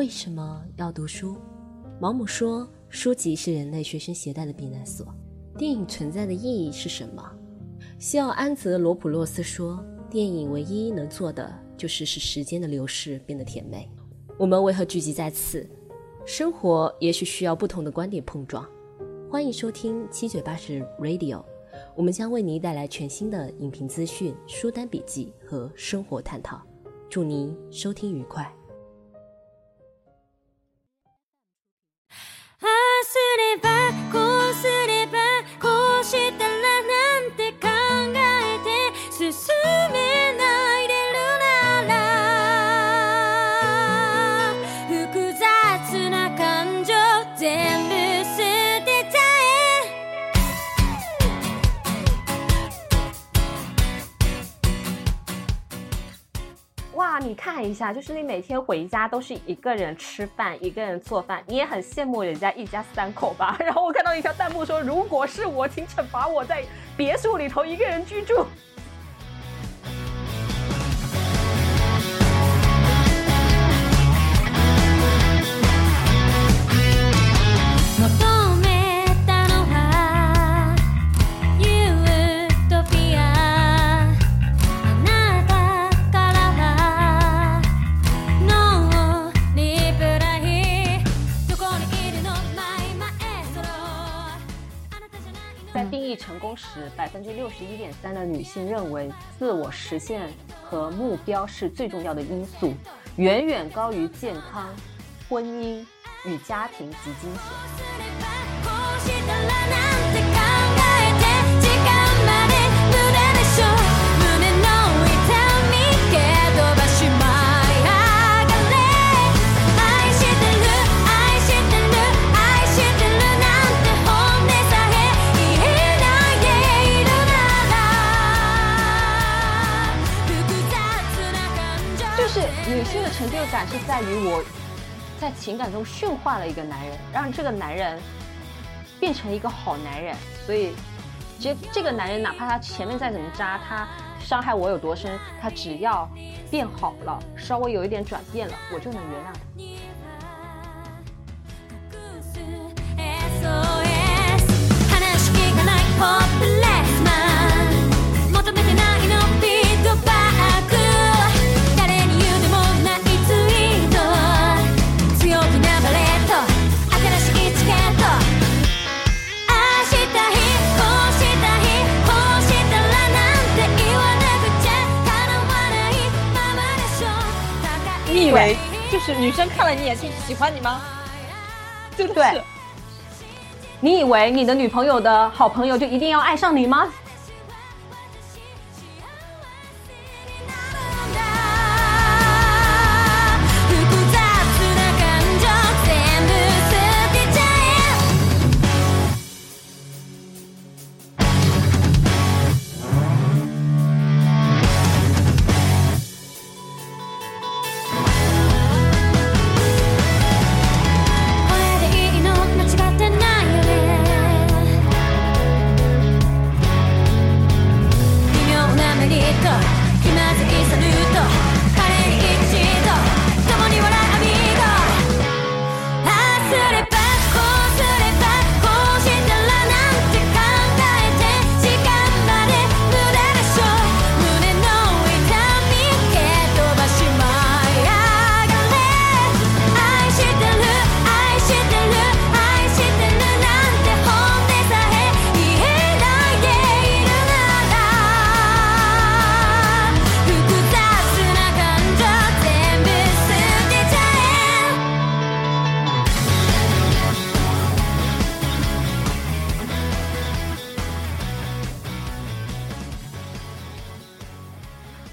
为什么要读书？毛姆说，书籍是人类随身携带的避难所。电影存在的意义是什么？西奥安泽罗普洛斯说，电影唯一能做的就是使时间的流逝变得甜美。我们为何聚集在此？生活也许需要不同的观点碰撞。欢迎收听七嘴八舌 Radio，我们将为您带来全新的影评资讯、书单笔记和生活探讨。祝您收听愉快。ればこうすればこうして你看一下，就是你每天回家都是一个人吃饭，一个人做饭，你也很羡慕人家一家三口吧？然后我看到一条弹幕说：“如果是我，请惩罚我在别墅里头一个人居住。”成功时，百分之六十一点三的女性认为自我实现和目标是最重要的因素，远远高于健康、婚姻与家庭及金钱。就感是在于我在情感中驯化了一个男人，让这个男人变成一个好男人。所以，这这个男人哪怕他前面再怎么渣，他伤害我有多深，他只要变好了，稍微有一点转变了，我就能原谅他。以为就是女生看了你眼睛喜欢你吗？对？你以为你的女朋友的好朋友就一定要爱上你吗？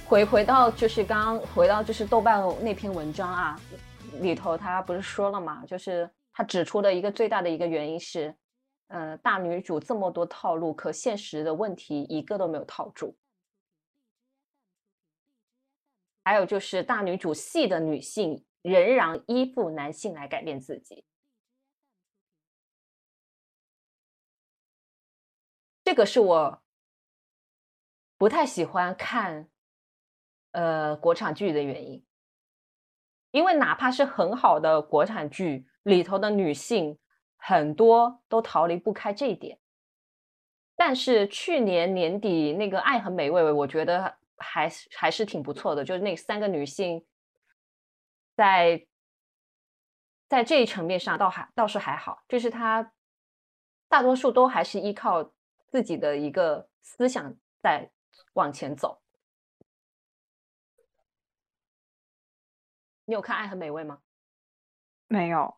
回回到就是刚刚回到就是豆瓣那篇文章啊，里头他不是说了嘛，就是他指出的一个最大的一个原因是，呃，大女主这么多套路，可现实的问题一个都没有套住。还有就是大女主系的女性仍然依附男性来改变自己，这个是我不太喜欢看。呃，国产剧的原因，因为哪怕是很好的国产剧里头的女性，很多都逃离不开这一点。但是去年年底那个《爱很美味》，我觉得还是还是挺不错的，就是那三个女性在在这一层面上倒还倒是还好，就是她大多数都还是依靠自己的一个思想在往前走。你有看《爱很美味》吗？没有，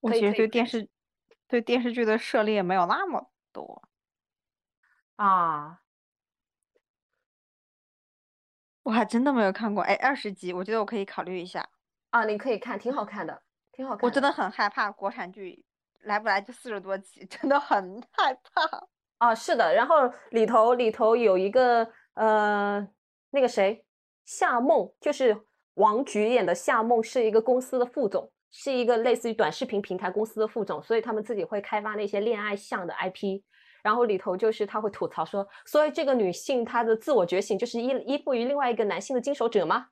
我其实对电视对电视剧的涉猎没有那么多啊。我还真的没有看过，哎，二十集，我觉得我可以考虑一下啊。你可以看，挺好看的，挺好看。我真的很害怕国产剧来不来就四十多集，真的很害怕。啊，是的，然后里头里头有一个呃，那个谁，夏梦，就是。王菊演的夏梦是一个公司的副总，是一个类似于短视频平台公司的副总，所以他们自己会开发那些恋爱向的 IP。然后里头就是他会吐槽说，所以这个女性她的自我觉醒就是依依附于另外一个男性的经手者吗？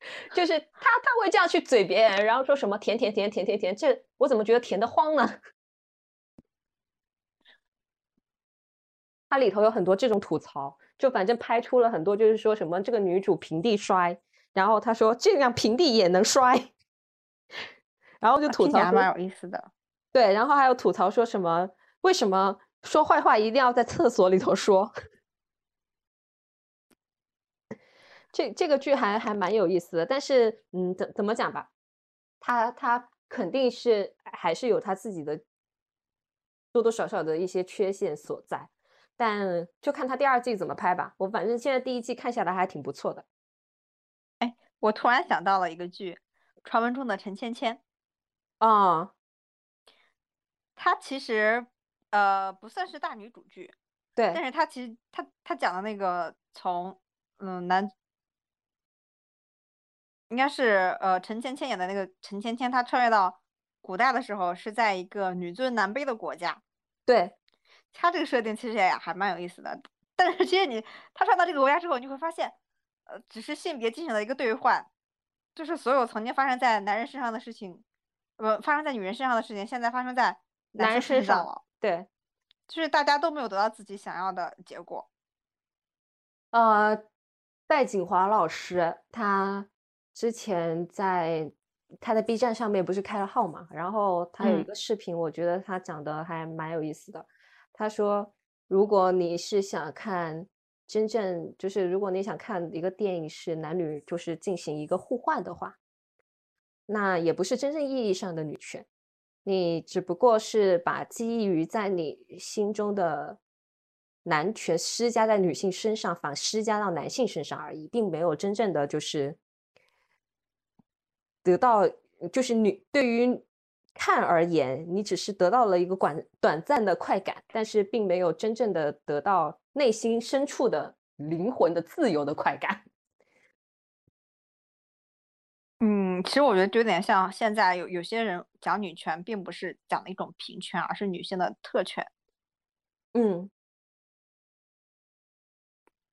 就是他他会这样去嘴别人，然后说什么甜甜甜甜甜甜，这我怎么觉得甜的慌呢？它里头有很多这种吐槽。就反正拍出了很多，就是说什么这个女主平地摔，然后他说这样平地也能摔，然后就吐槽蛮有意思的。对，然后还有吐槽说什么为什么说坏话一定要在厕所里头说？这这个剧还还蛮有意思的，但是嗯，怎怎么讲吧，他他肯定是还是有他自己的多多少少的一些缺陷所在。但就看他第二季怎么拍吧。我反正现在第一季看下来还挺不错的。哎，我突然想到了一个剧，传闻中的陈芊芊。啊，她其实呃不算是大女主剧，对。但是她其实她她讲的那个从嗯男，应该是呃陈芊芊演的那个陈芊芊，她穿越到古代的时候是在一个女尊男卑的国家。对。他这个设定其实也还蛮有意思的，但是其实你他穿到这个国家之后，你会发现，呃，只是性别进行了一个兑换，就是所有曾经发生在男人身上的事情，呃发生在女人身上的事情，现在发生在男人身上了。对，就是大家都没有得到自己想要的结果。呃，戴锦华老师他之前在他的 B 站上面不是开了号嘛，然后他有一个视频，我觉得他讲的还蛮有意思的。他说：“如果你是想看真正，就是如果你想看一个电影是男女就是进行一个互换的话，那也不是真正意义上的女权，你只不过是把基于在你心中的男权施加在女性身上，反施加到男性身上而已，并没有真正的就是得到，就是女对于。”看而言，你只是得到了一个短短暂的快感，但是并没有真正的得到内心深处的灵魂的自由的快感。嗯，其实我觉得就有点像现在有有些人讲女权，并不是讲的一种平权，而是女性的特权。嗯，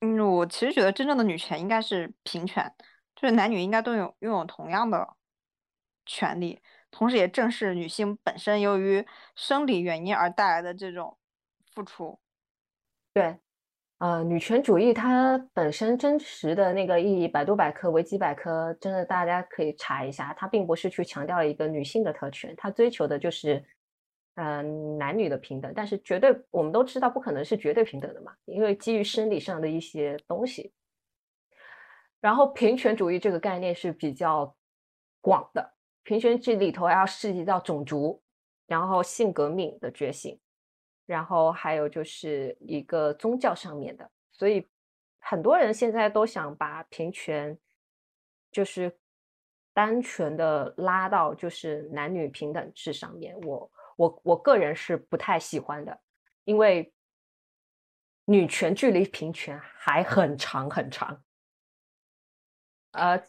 嗯，我其实觉得真正的女权应该是平权，就是男女应该都有拥有同样的权利。同时，也正是女性本身由于生理原因而带来的这种付出。对，呃，女权主义它本身真实的那个意义，百度百科、维基百科，真的大家可以查一下。它并不是去强调一个女性的特权，它追求的就是，嗯，男女的平等。但是绝对，我们都知道不可能是绝对平等的嘛，因为基于生理上的一些东西。然后，平权主义这个概念是比较广的。平权这里头要涉及到种族，然后性革命的觉醒，然后还有就是一个宗教上面的，所以很多人现在都想把平权就是单纯的拉到就是男女平等制上面。我我我个人是不太喜欢的，因为女权距离平权还很长很长，呃，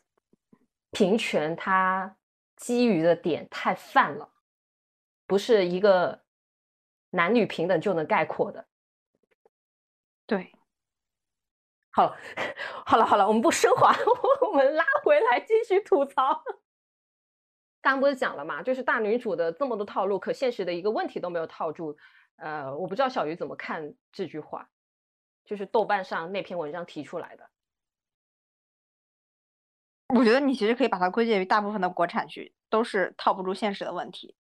平权它。基于的点太泛了，不是一个男女平等就能概括的。对，好了，好了，好了，我们不升华，我们拉回来继续吐槽。刚刚不是讲了嘛，就是大女主的这么多套路，可现实的一个问题都没有套住。呃，我不知道小鱼怎么看这句话，就是豆瓣上那篇文章提出来的。我觉得你其实可以把它归结于大部分的国产剧都是套不住现实的问题，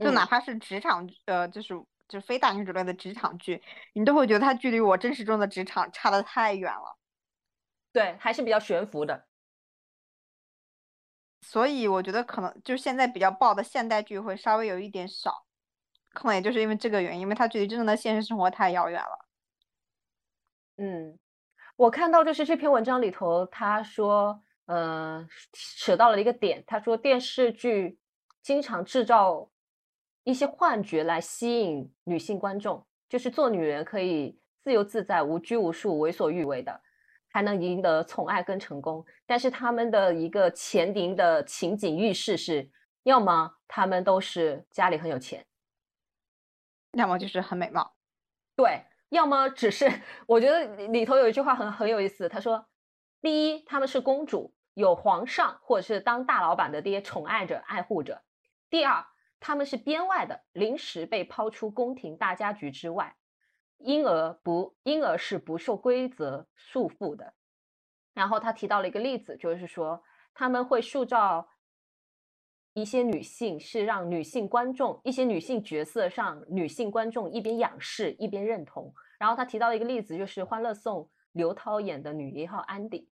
就哪怕是职场，呃，就是就是非大女主类的职场剧，你都会觉得它距离我真实中的职场差的太远了。对，还是比较悬浮的。所以我觉得可能就是现在比较爆的现代剧会稍微有一点少。可能也就是因为这个原因，因为它距离真正的现实生活太遥远了。嗯，我看到就是这篇文章里头，他说，呃，扯到了一个点，他说电视剧经常制造一些幻觉来吸引女性观众，就是做女人可以自由自在、无拘无束、为所欲为的，还能赢得宠爱跟成功。但是他们的一个前庭的情景预示是，要么他们都是家里很有钱。要么就是很美貌，对，要么只是我觉得里头有一句话很很有意思，他说：第一，他们是公主，有皇上或者是当大老板的爹宠爱着、爱护着；第二，他们是编外的，临时被抛出宫廷大家局之外，因而不因而是不受规则束缚的。然后他提到了一个例子，就是说他们会塑造。一些女性是让女性观众，一些女性角色上女性观众一边仰视一边认同。然后他提到一个例子，就是《欢乐颂》刘涛演的女一号安迪，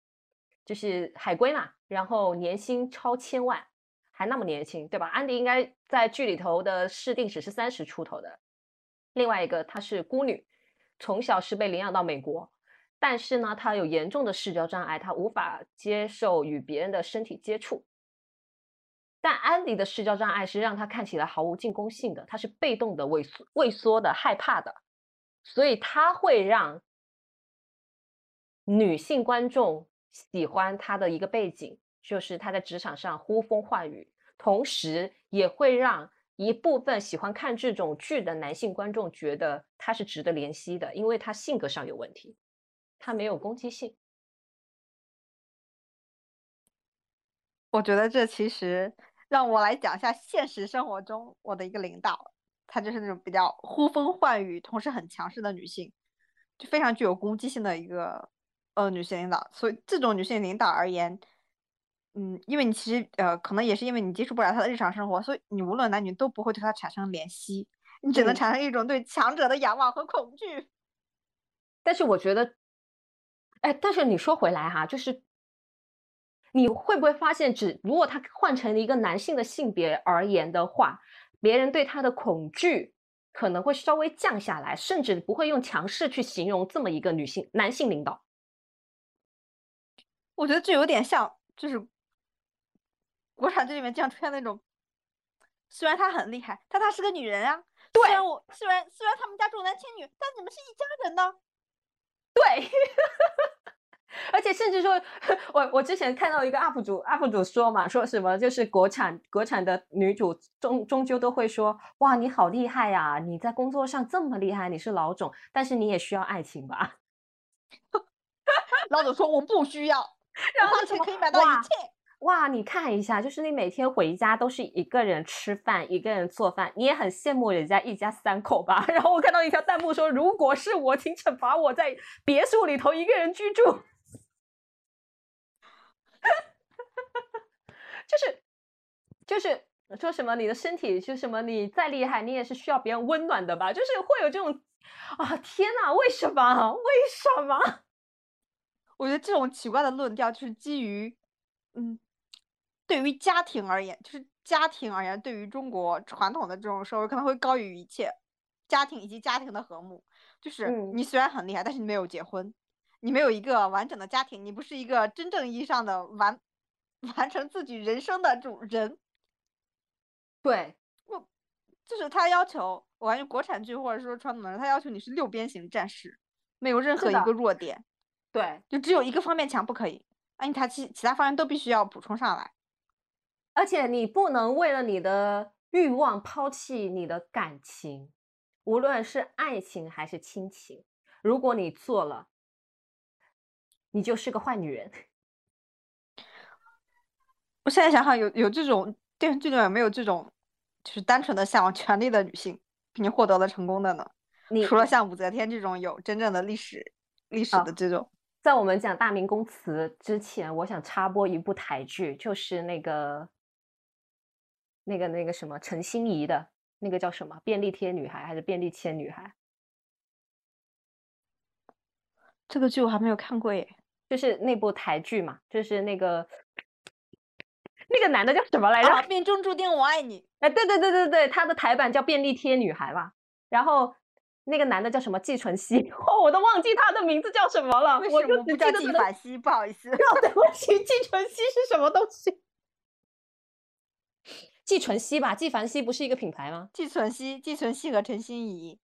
就是海归嘛，然后年薪超千万，还那么年轻，对吧？安迪应该在剧里头的设定只是三十出头的。另外一个，她是孤女，从小是被领养到美国，但是呢，她有严重的视交障碍，她无法接受与别人的身体接触。但安迪的视交障碍是让他看起来毫无进攻性的，他是被动的、畏缩、畏缩的、害怕的，所以他会让女性观众喜欢他的一个背景，就是他在职场上呼风唤雨，同时也会让一部分喜欢看这种剧的男性观众觉得他是值得怜惜的，因为他性格上有问题，他没有攻击性。我觉得这其实。让我来讲一下现实生活中我的一个领导，她就是那种比较呼风唤雨，同时很强势的女性，就非常具有攻击性的一个呃女性领导。所以这种女性领导而言，嗯，因为你其实呃可能也是因为你接触不了她的日常生活，所以你无论男女都不会对她产生怜惜，你只能产生一种对强者的仰望和恐惧。但是我觉得，哎，但是你说回来哈，就是。你会不会发现，只如果他换成一个男性的性别而言的话，别人对他的恐惧可能会稍微降下来，甚至不会用强势去形容这么一个女性男性领导。我觉得这有点像，就是国产剧里面经常出现那种，虽然她很厉害，但她是个女人啊。对。虽然我虽然虽然他们家重男轻女，但你们是一家人呢。对。而且甚至说，我我之前看到一个 UP 主 UP 主说嘛，说什么就是国产国产的女主终终究都会说，哇，你好厉害呀，你在工作上这么厉害，你是老总，但是你也需要爱情吧？老总说我不需要，然后钱可以买到一切。哇，你看一下，就是你每天回家都是一个人吃饭，一个人做饭，你也很羡慕人家一家三口吧？然后我看到一条弹幕说，如果是我，请惩罚我在别墅里头一个人居住。就是就是说什么你的身体是什么你再厉害你也是需要别人温暖的吧？就是会有这种啊天呐，为什么为什么？我觉得这种奇怪的论调就是基于嗯，对于家庭而言，就是家庭而言，对于中国传统的这种社会可能会高于一切，家庭以及家庭的和睦。就是你虽然很厉害，但是你没有结婚。你没有一个完整的家庭，你不是一个真正意义上的完完成自己人生的主人。对，我，就是他要求，我感觉国产剧或者说传统的，他要求你是六边形战士，没有任何一个弱点。对，就只有一个方面强不可以，那你他其其他方面都必须要补充上来。而且你不能为了你的欲望抛弃你的感情，无论是爱情还是亲情。如果你做了。你就是个坏女人。我现在想想，有有这种电视剧里面有没有这种，就是单纯的向往权力的女性，并且获得了成功的呢？你除了像武则天这种有真正的历史历史啊的这种，在我们讲大明宫词之前，我想插播一部台剧，就是那个那个那个什么陈心怡的那个叫什么《便利贴女孩》还是《便利签女孩》？这个剧我还没有看过耶。就是那部台剧嘛，就是那个那个男的叫什么来着？啊，命中注定我爱你。哎，对对对对对，他的台版叫《便利贴女孩》吧。然后那个男的叫什么？季纯熙，哦，我都忘记他的名字叫什么了。为我什么不叫纪梵希？不好意思，哦，对不起，季纯熙是什么东西？季纯熙吧，纪梵希不是一个品牌吗？季存希、季存希和陈心怡。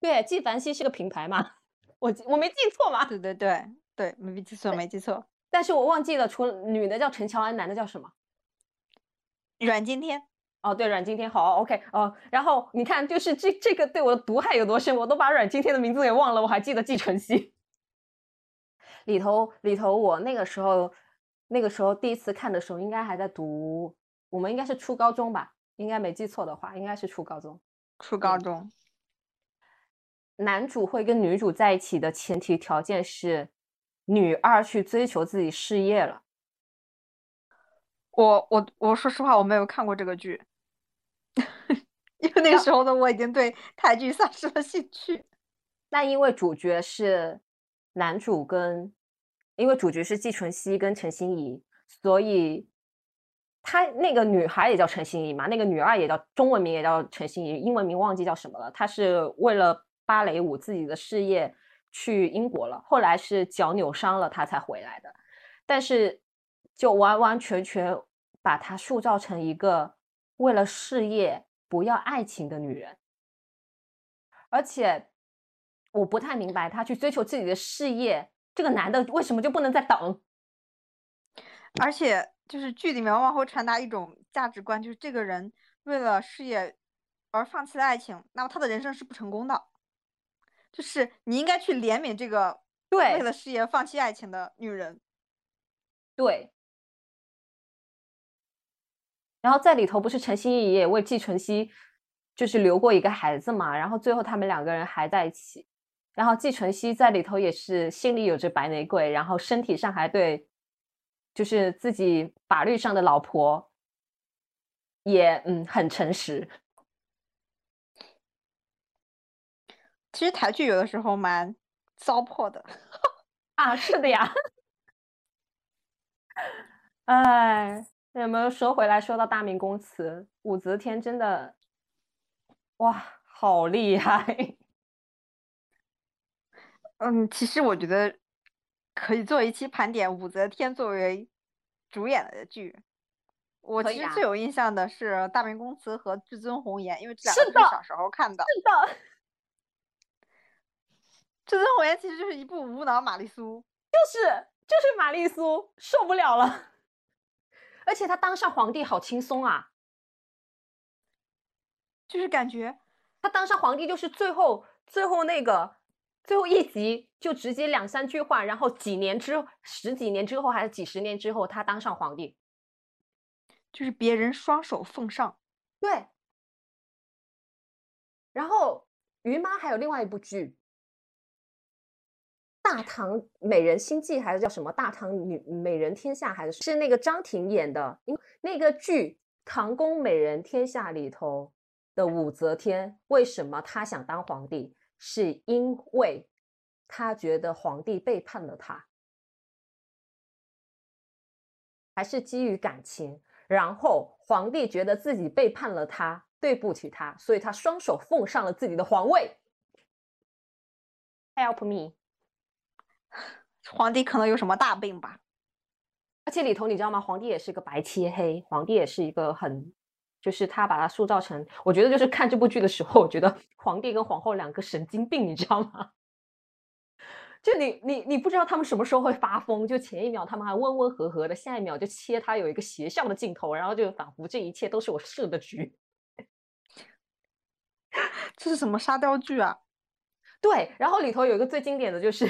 对，纪梵希是个品牌嘛，我记我没记错嘛。对对对对，没记错，没记错。但是我忘记了，除了女的叫陈乔恩，男的叫什么？阮经天，哦，对，阮经天，好，OK，哦，然后你看，就是这这个对我的毒害有多深，我都把阮经天的名字给忘了，我还记得季晨曦。里头里头，我那个时候那个时候第一次看的时候，应该还在读，我们应该是初高中吧，应该没记错的话，应该是初高中。初高嗯中。男主会跟女主在一起的前提条件是，女二去追求自己事业了。我我我说实话，我没有看过这个剧，因为那个时候的我已经对台剧丧失了兴趣。那因为主角是男主跟，因为主角是季纯熙跟陈心怡，所以他那个女孩也叫陈心怡嘛，那个女二也叫中文名也叫陈心怡，英文名忘记叫什么了。她是为了芭蕾舞自己的事业去英国了，后来是脚扭伤了，她才回来的。但是就完完全全把她塑造成一个为了事业不要爱情的女人，而且我不太明白，她去追求自己的事业，这个男的为什么就不能再等？而且就是剧里面往往会传达一种价值观，就是这个人为了事业而放弃了爱情，那么他的人生是不成功的。就是你应该去怜悯这个对为了事业放弃爱情的女人。对。然后在里头不是陈心怡也为季纯熙就是留过一个孩子嘛，然后最后他们两个人还在一起，然后季纯熙在里头也是心里有着白玫瑰，然后身体上还对，就是自己法律上的老婆也嗯很诚实。其实台剧有的时候蛮糟粕的。啊，是的呀。哎，有没有说回来说到大明宫词，武则天真的，哇，好厉害！嗯，其实我觉得可以做一期盘点武则天作为主演的剧。我其实最有印象的是《大明宫词》和《至尊红颜》，因为这两个都是小时候看的。是的，至尊红颜其实就是一部无脑玛丽苏，就是就是玛丽苏受不了了，而且他当上皇帝好轻松啊！就是感觉他当上皇帝就是最后最后那个最后一集就直接两三句话，然后几年之十几年之后还是几十年之后，他当上皇帝。就是别人双手奉上。对，然后于妈还有另外一部剧，《大唐美人心计》还是叫什么《大唐女美人天下》，还是是那个张庭演的？因那个剧《唐宫美人天下》里头的武则天，为什么她想当皇帝？是因为她觉得皇帝背叛了她，还是基于感情？然后皇帝觉得自己背叛了他，对不起他，所以他双手奉上了自己的皇位。Help me！皇帝可能有什么大病吧？而且里头你知道吗？皇帝也是个白切黑，皇帝也是一个很，就是他把他塑造成，我觉得就是看这部剧的时候，我觉得 皇帝跟皇后两个神经病，你知道吗？就你你你不知道他们什么时候会发疯，就前一秒他们还温温和和的，下一秒就切他有一个邪笑的镜头，然后就仿佛这一切都是我设的局。这是什么沙雕剧啊？对，然后里头有一个最经典的就是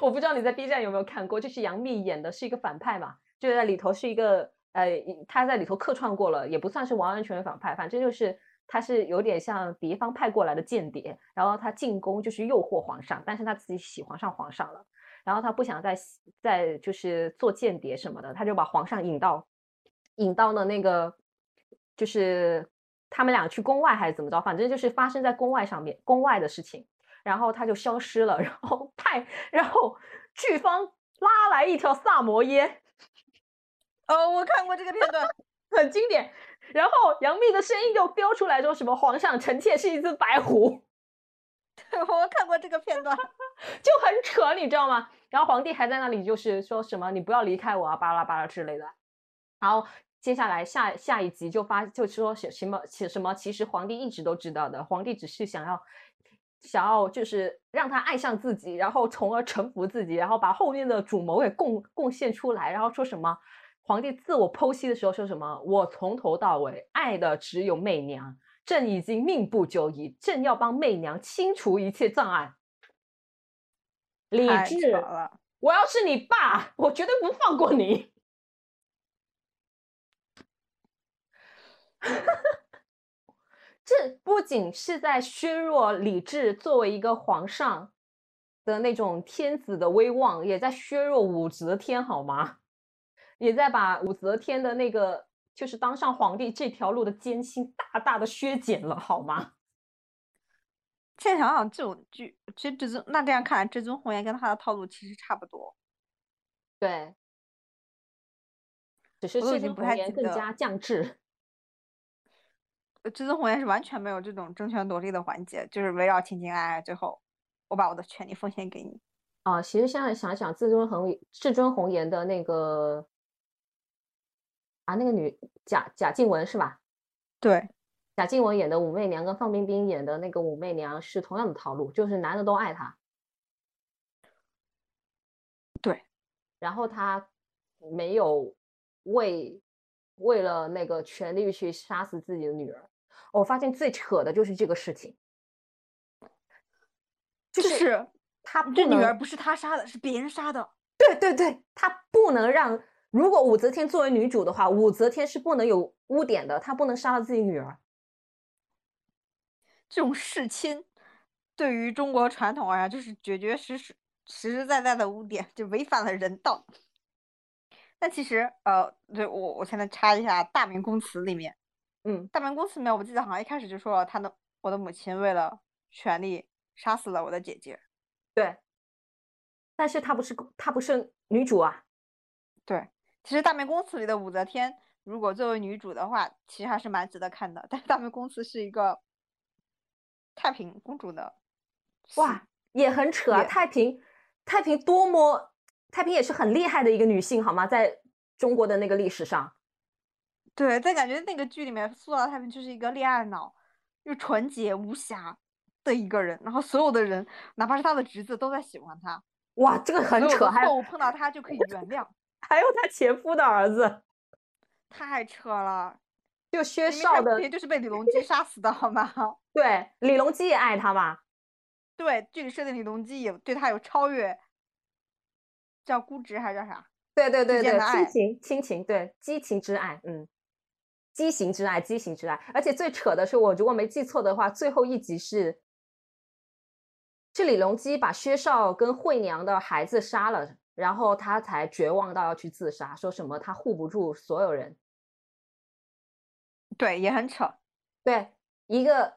我不知道你在 B 站有没有看过，就是杨幂演的是一个反派嘛，就在里头是一个呃，她在里头客串过了，也不算是完完全全反派，反正就是她是有点像敌方派过来的间谍，然后她进宫就是诱惑皇上，但是她自己喜欢上皇上了，然后她不想再再就是做间谍什么的，她就把皇上引到引到了那个就是他们俩去宫外还是怎么着，反正就是发生在宫外上面宫外的事情。然后他就消失了，然后派，然后剧方拉来一条萨摩耶，哦，我看过这个片段，很经典。然后杨幂的声音就飙出来说什么皇上臣妾是一只白狐，我看过这个片段，就很扯，你知道吗？然后皇帝还在那里就是说什么你不要离开我啊，巴拉巴拉之类的。然后接下来下下一集就发就说什么什什么，其实皇帝一直都知道的，皇帝只是想要。想要就是让他爱上自己，然后从而臣服自己，然后把后面的主谋给贡贡献出来，然后说什么？皇帝自我剖析的时候说什么？我从头到尾爱的只有媚娘，朕已经命不久矣，朕要帮媚娘清除一切障碍。理智，我要是你爸，我绝对不放过你。这不仅是在削弱李治作为一个皇上的那种天子的威望，也在削弱武则天，好吗？也在把武则天的那个就是当上皇帝这条路的艰辛大大的削减了，好吗？现在想想，这种剧其实至尊那这样看来，至尊红颜跟他的套路其实差不多。对，只是至尊红颜更加降智。至尊红颜是完全没有这种争权夺利的环节，就是围绕情情爱爱，最后我把我的权利奉献给你。啊，其实现在想想，至尊红至尊红颜的那个啊，那个女贾贾静雯是吧？对，贾静雯演的武媚娘跟范冰冰演的那个武媚娘是同样的套路，就是男的都爱她。对，然后她没有为为了那个权力去杀死自己的女儿。我发现最扯的就是这个事情，就是他这女儿不是他杀的，是别人杀的。对对对，他不能让。如果武则天作为女主的话，武则天是不能有污点的，她不能杀了自己女儿。这种弑亲，对于中国传统而言，就是绝绝实实、实实在在的污点，就违反了人道。但其实，呃，对我我现在插一下《大明宫词》里面。嗯，大明宫词里面，我记得好像一开始就说了，他的我的母亲为了权力杀死了我的姐姐。对，但是她不是她不是女主啊。对，其实大明宫词里的武则天，如果作为女主的话，其实还是蛮值得看的。但是大明宫词是一个太平公主的，哇，也很扯啊！太平，太平多么，太平也是很厉害的一个女性，好吗？在中国的那个历史上。对，但感觉那个剧里面塑造太平就是一个恋爱脑，又纯洁无瑕的一个人，然后所有的人，哪怕是他的侄子，都在喜欢他。哇，这个很扯，还有碰到他就可以原谅。还有他前夫的儿子，太扯了。就薛少的，就是被李隆基 杀死的好吗？对，李隆基也爱他嘛。对，剧里设定李隆基也对他有超越，叫估值还是叫啥？对对对对，亲情亲情，对，激情之爱，嗯。畸形之爱，畸形之爱，而且最扯的是，我如果没记错的话，最后一集是是李隆基把薛少跟惠娘的孩子杀了，然后他才绝望到要去自杀，说什么他护不住所有人。对，也很扯。对，一个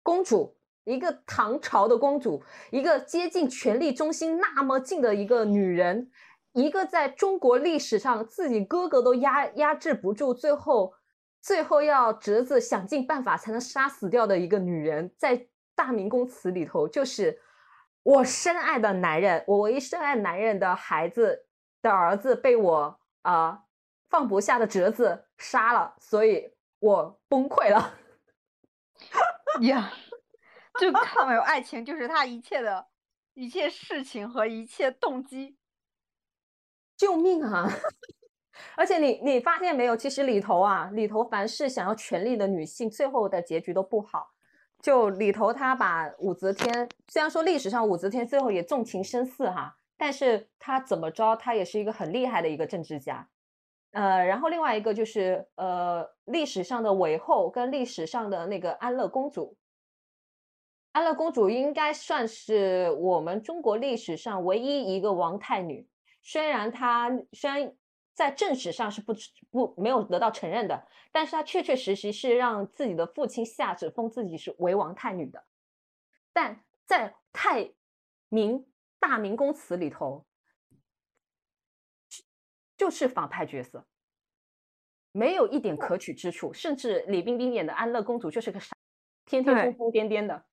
公主，一个唐朝的公主，一个接近权力中心那么近的一个女人。一个在中国历史上自己哥哥都压压制不住，最后最后要侄子想尽办法才能杀死掉的一个女人，在大明宫词里头，就是我深爱的男人，我唯一深爱男人的孩子的儿子被我啊放不下的侄子杀了，所以我崩溃了。呀，就看没有爱情，就是他一切的一切事情和一切动机。救命啊！而且你你发现没有？其实里头啊，里头凡是想要权力的女性，最后的结局都不好。就里头他把武则天，虽然说历史上武则天最后也纵情声色哈，但是她怎么着，她也是一个很厉害的一个政治家。呃，然后另外一个就是呃，历史上的韦后跟历史上的那个安乐公主，安乐公主应该算是我们中国历史上唯一一个王太女。虽然他虽然在正史上是不不没有得到承认的，但是他确确实实是让自己的父亲下旨封自己是为王太女的。但在太明大明宫词里头。就是反派角色，没有一点可取之处，甚至李冰冰演的安乐公主就是个傻，天天疯疯癫癫的。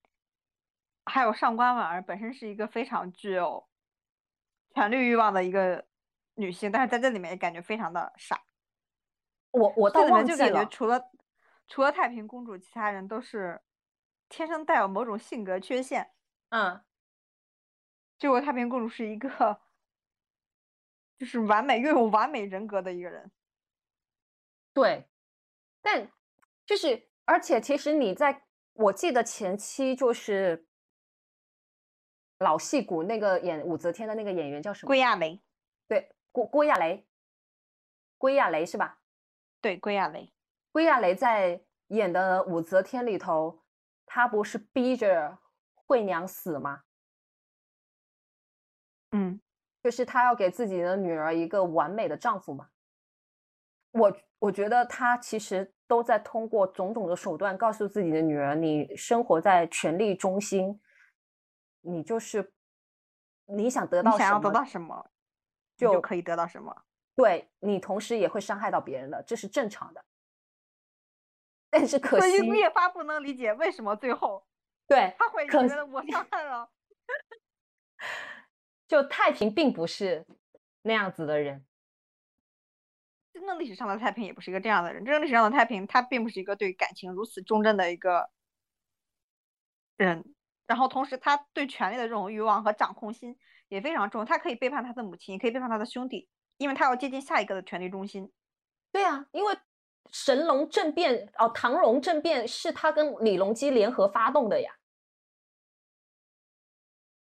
还有上官婉儿本身是一个非常具有权力欲望的一个女性，但是在这里面也感觉非常的傻。我我倒忘记了，除了除了太平公主，其他人都是天生带有某种性格缺陷。嗯，结果太平公主是一个。就是完美拥有完美人格的一个人，对，但就是而且其实你在我记得前期就是老戏骨那个演武则天的那个演员叫什么？郭亚蕾，对，郭郭亚蕾，归亚蕾是吧？对，郭亚蕾，归亚蕾在演的武则天里头，她不是逼着惠娘死吗？嗯。就是她要给自己的女儿一个完美的丈夫嘛？我我觉得她其实都在通过种种的手段告诉自己的女儿：你生活在权力中心，你就是你想得到想要得到什么，就可以得到什么。对你同时也会伤害到别人的，这是正常的。但是可惜越发不能理解为什么最后对他会觉得我伤害了。就太平并不是那样子的人，真正历史上的太平也不是一个这样的人。真正历史上的太平，他并不是一个对感情如此忠贞的一个人。然后同时，他对权力的这种欲望和掌控心也非常重。他可以背叛他的母亲，也可以背叛他的兄弟，因为他要接近下一个的权力中心。对啊，因为神龙政变哦，唐隆政变是他跟李隆基联合发动的呀。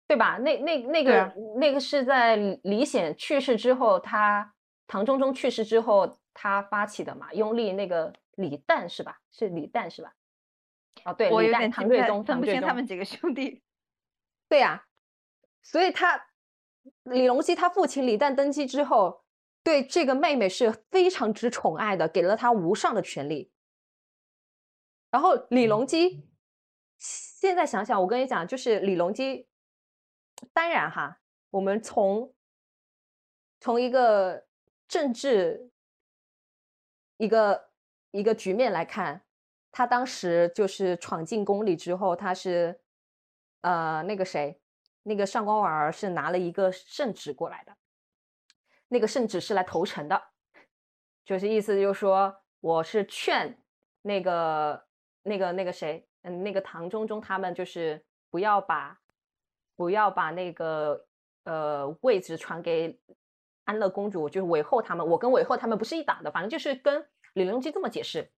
对吧？那那那个那个是在李显去世之后，他唐中宗去世之后，他发起的嘛。拥立那个李旦是吧？是李旦是吧？哦，对，我有点、唐睿宗、分不清他们几个兄弟。对呀，所以他李隆基他父亲李旦登基之后，对这个妹妹是非常之宠爱的，给了他无上的权利。然后李隆基现在想想，我跟你讲，就是李隆基。当然哈，我们从从一个政治一个一个局面来看，他当时就是闯进宫里之后，他是呃那个谁，那个上官婉儿是拿了一个圣旨过来的，那个圣旨是来投诚的，就是意思就是说我是劝那个那个那个谁，嗯，那个唐中宗他们就是不要把。不要把那个呃位置传给安乐公主，就是韦后他们。我跟韦后他们不是一党的，反正就是跟李隆基这么解释。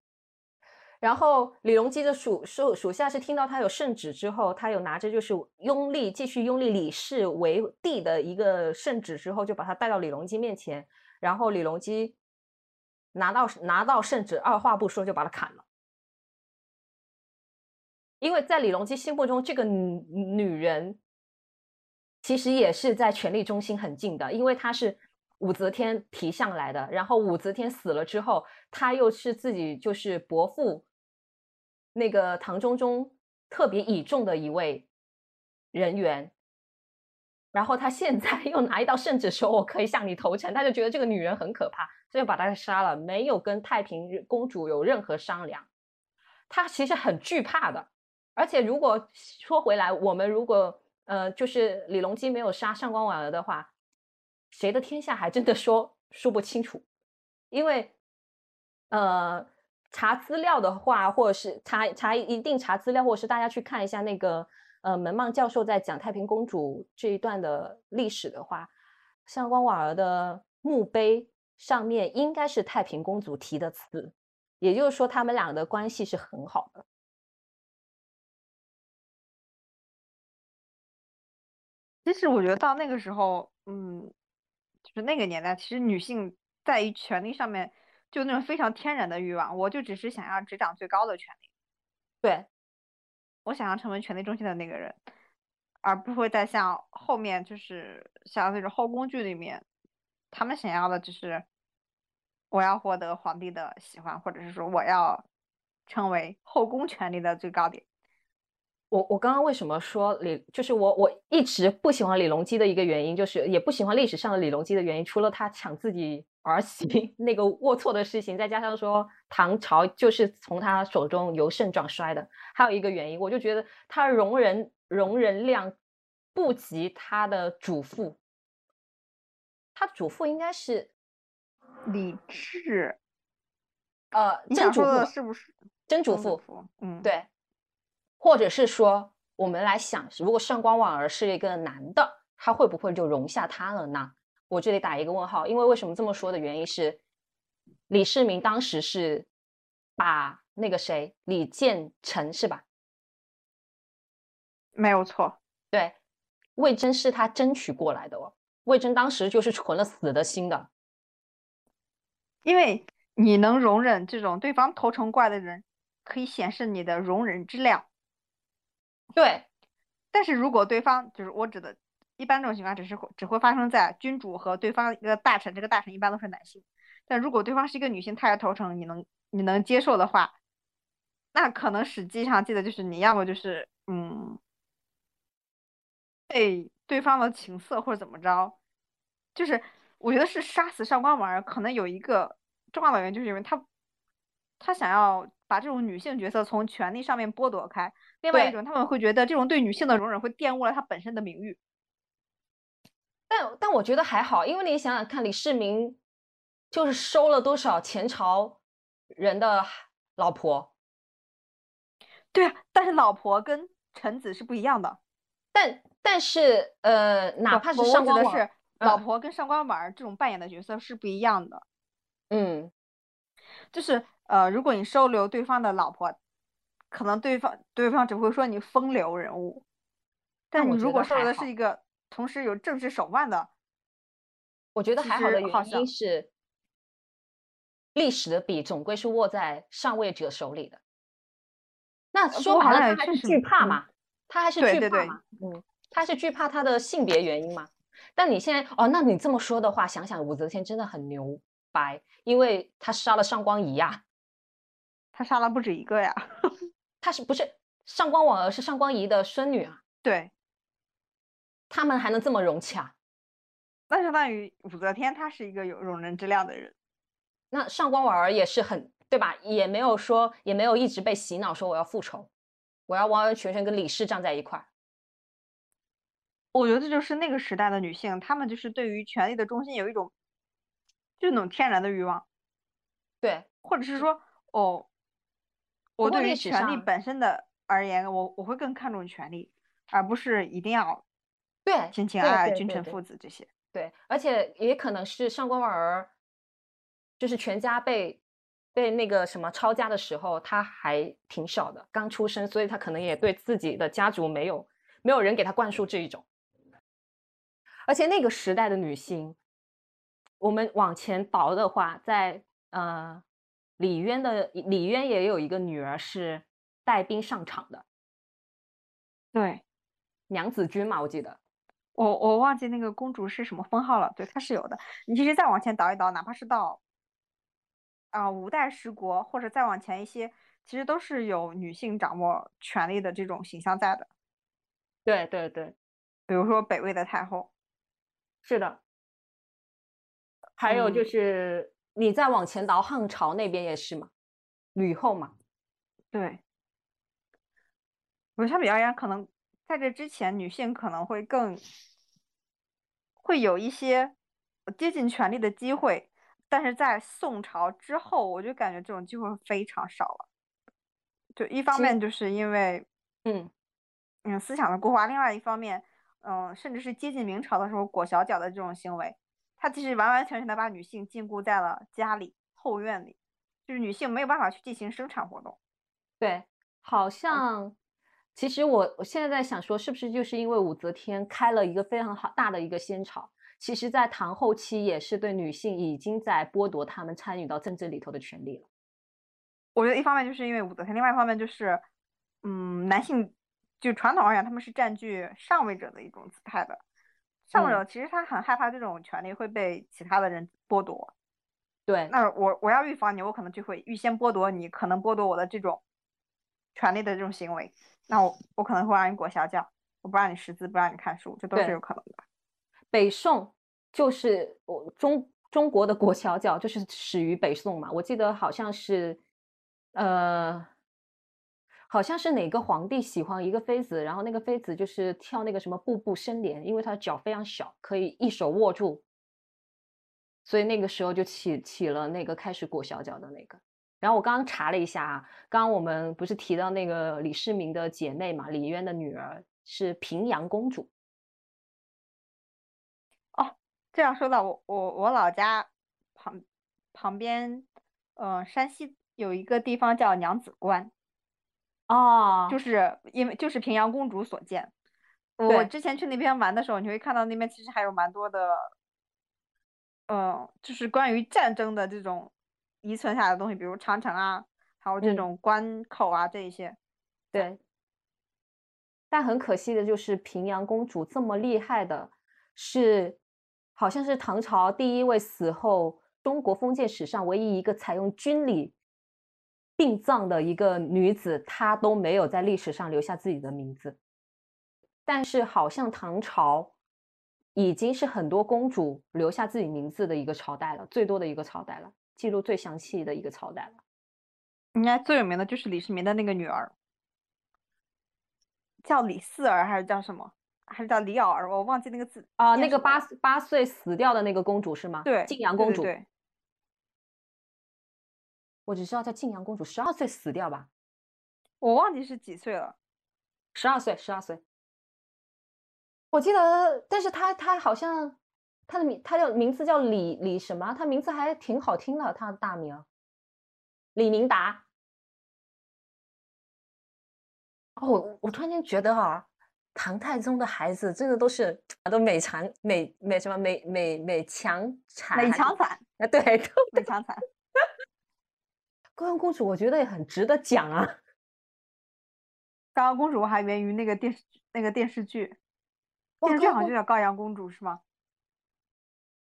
然后李隆基的属属属下是听到他有圣旨之后，他有拿着就是拥立继续拥立李氏为帝的一个圣旨之后，就把他带到李隆基面前。然后李隆基拿到拿到圣旨，二话不说就把他砍了。因为在李隆基心目中，这个女女人。其实也是在权力中心很近的，因为她是武则天提上来的。然后武则天死了之后，她又是自己就是伯父那个唐中宗特别倚重的一位人员。然后他现在又拿一道圣旨说我可以向你投诚，他就觉得这个女人很可怕，所以把她杀了，没有跟太平公主有任何商量。他其实很惧怕的，而且如果说回来，我们如果。呃，就是李隆基没有杀上官婉儿的话，谁的天下还真的说说不清楚。因为，呃，查资料的话，或者是查查一定查资料，或者是大家去看一下那个呃，门望教授在讲太平公主这一段的历史的话，上官婉儿的墓碑上面应该是太平公主题的词，也就是说他们俩的关系是很好的。其实我觉得到那个时候，嗯，就是那个年代，其实女性在于权力上面。就那种非常天然的欲望，我就只是想要执掌最高的权利，对，我想要成为权力中心的那个人，而不会再像后面就是像那种后宫剧里面，他们想要的只是我要获得皇帝的喜欢，或者是说我要成为后宫权力的最高点。我我刚刚为什么说李，就是我我一直不喜欢李隆基的一个原因，就是也不喜欢历史上的李隆基的原因，除了他抢自己儿媳 那个龌龊的事情，再加上说唐朝就是从他手中由盛转衰的，还有一个原因，我就觉得他容人容人量不及他的祖父，他祖父应该是李治，呃你想说曾祖父是不是曾祖曾祖父，父？嗯，对，或者是说，我们来想，如果上官婉儿是一个男的，他会不会就容下他了呢？我这里打一个问号，因为为什么这么说的原因是，李世民当时是把那个谁李建成是吧？没有错。对，魏征是他争取过来的哦，魏征当时就是存了死的心的。因为你能容忍这种对方头成怪的人，可以显示你的容忍之量。对，但是如果对方就是我指的，一般这种情况只是只会发生在君主和对方一个大臣，这个大臣一般都是男性。但如果对方是一个女性，她要投诚，你能你能接受的话，那可能实际上记得就是你要么就是嗯被对方的情色或者怎么着，就是我觉得是杀死上官婉儿可能有一个重要的原因，就是因为他他想要把这种女性角色从权力上面剥夺开。另外一种，他们会觉得这种对女性的容忍会玷污了她本身的名誉。但但我觉得还好，因为你想想看，李世民就是收了多少前朝人的老婆，对啊，但是老婆跟臣子是不一样的。但但是呃，哪怕是上官是老嗯婆跟上官婉儿这种扮演的角色是不一样的。嗯，就是呃，如果你收留对方的老婆，可能对方对方只会说你风流人物，但你如果收留的是一个同时有政治手腕的，我觉得还好的原因是，历史的笔总归是握在上位者手里的。那说白了，他还是惧怕嘛，他还是惧怕嘛，嗯，他是惧怕他的性别原因嘛。但你现在哦，那你这么说的话，想想武则天真的很牛掰，因为她杀了上官仪呀、他杀了不止一个呀。他是不是上官婉儿是上官仪的孙女啊？对，他们还能这么融洽？那相当于武则天她是一个有容人之量的人。那上官婉儿也是很对吧？也没有说，也没有一直被洗脑说我要复仇，我要完完全全跟李氏站在一块儿。我觉得这就是那个时代的女性，她们就是对于权力的中心有一种，就是那种天然的欲望，对，或者是说，哦，我对于权力本身的而言，我我会更看重权力，而不是一定要对，亲情爱爱、君臣父子这些。对，而且也可能是上官婉儿，就是全家被被那个什么抄家的时候，她还挺小的，刚出生，所以她可能也对自己的家族没有没有人给她灌输这一种。而且那个时代的女性，我们往前倒的话，在呃李渊的李渊也有一个女儿是带兵上场的，对，娘子军嘛，我记得。我我忘记那个公主是什么封号了，对，她是有的。你其实再往前倒一倒，哪怕是到啊、五代十国，或者再往前一些，其实都是有女性掌握权力的这种形象在的。对对对，比如说北魏的太后，是的。还有就嗯是你再往前倒，汉朝那边也是嘛，吕后嘛。对，我相比而言，可能在这之前，女性可能会更会有一些接近权力的机会，但是在宋朝之后，我就感觉这种机会非常少了。就一方面就是因为嗯，嗯思想的固化，另外一方面，嗯，甚至是接近明朝的时候裹小脚的这种行为，它其实完完全全的把女性禁锢在了家里后院里，就是女性没有办法去进行生产活动。对，好像其实我我现在在想说，是不是就是因为武则天开了一个非常好大的一个先朝，其实在唐后期也是对女性已经在剥夺她们参与到政治里头的权利了。我觉得一方面就是因为武则天，另外一方面就是，嗯，男性就传统而言，他们是占据上位者的一种姿态的。上位者其实他很害怕这种权利会被其他的人剥夺。对，那我我要预防你，我可能就会预先剥夺你可能剥夺我的这种权利的这种行为。那我我可能会让你裹小脚，我不让你识字，不让你看书，这都是有可能的。北宋就是我中中国的裹小脚，就是始于北宋嘛。我记得好像是。呃，好像是哪个皇帝喜欢一个妃子，然后那个妃子就是跳那个什么步步生莲，因为她脚非常小，可以一手握住，所以那个时候就起起了那个开始裹小脚的那个。然后我刚刚查了一下啊，刚刚我们不是提到那个李世民的姐妹嘛，李渊的女儿是平阳公主。哦，这样说到我我我老家旁旁边，嗯，山西。有一个地方叫娘子关，哦，就是因为就是平阳公主所建。我之前去那边玩的时候，你会看到那边其实还有蛮多的，嗯，就是关于战争的这种遗存下来的东西，比如长城啊，还有这种关口啊这一些。对。但很可惜的就是平阳公主这么厉害的，是好像是唐朝第一位死后中国封建史上唯一一个采用军礼。殡葬的一个女子，她都没有在历史上留下自己的名字。但是，好像唐朝已经是很多公主留下自己名字的一个朝代了，最多的一个朝代了，记录最详细的一个朝代了。应该最有名的就是李世民的那个女儿，叫李四儿还是叫什么？还是叫李袄儿？我忘记那个字啊。那个八八岁死掉的那个公主是吗？对，晋阳公主。对。我只知道叫晋阳公主，十二岁死掉吧？我忘记是几岁了，十二岁，十二岁。我记得，但是她她好像她的名，她叫名字叫李李什么？她名字还挺好听的，她的大名李明达。哦，我突然间觉得哈，唐太宗的孩子真的都是都美强美美什么美美美强 惨美强惨啊，对，都美强惨。高阳公主，我觉得也很值得讲啊。高阳公主还源于那个电视那个电视剧，电视剧好像就叫《高阳公主》是吗？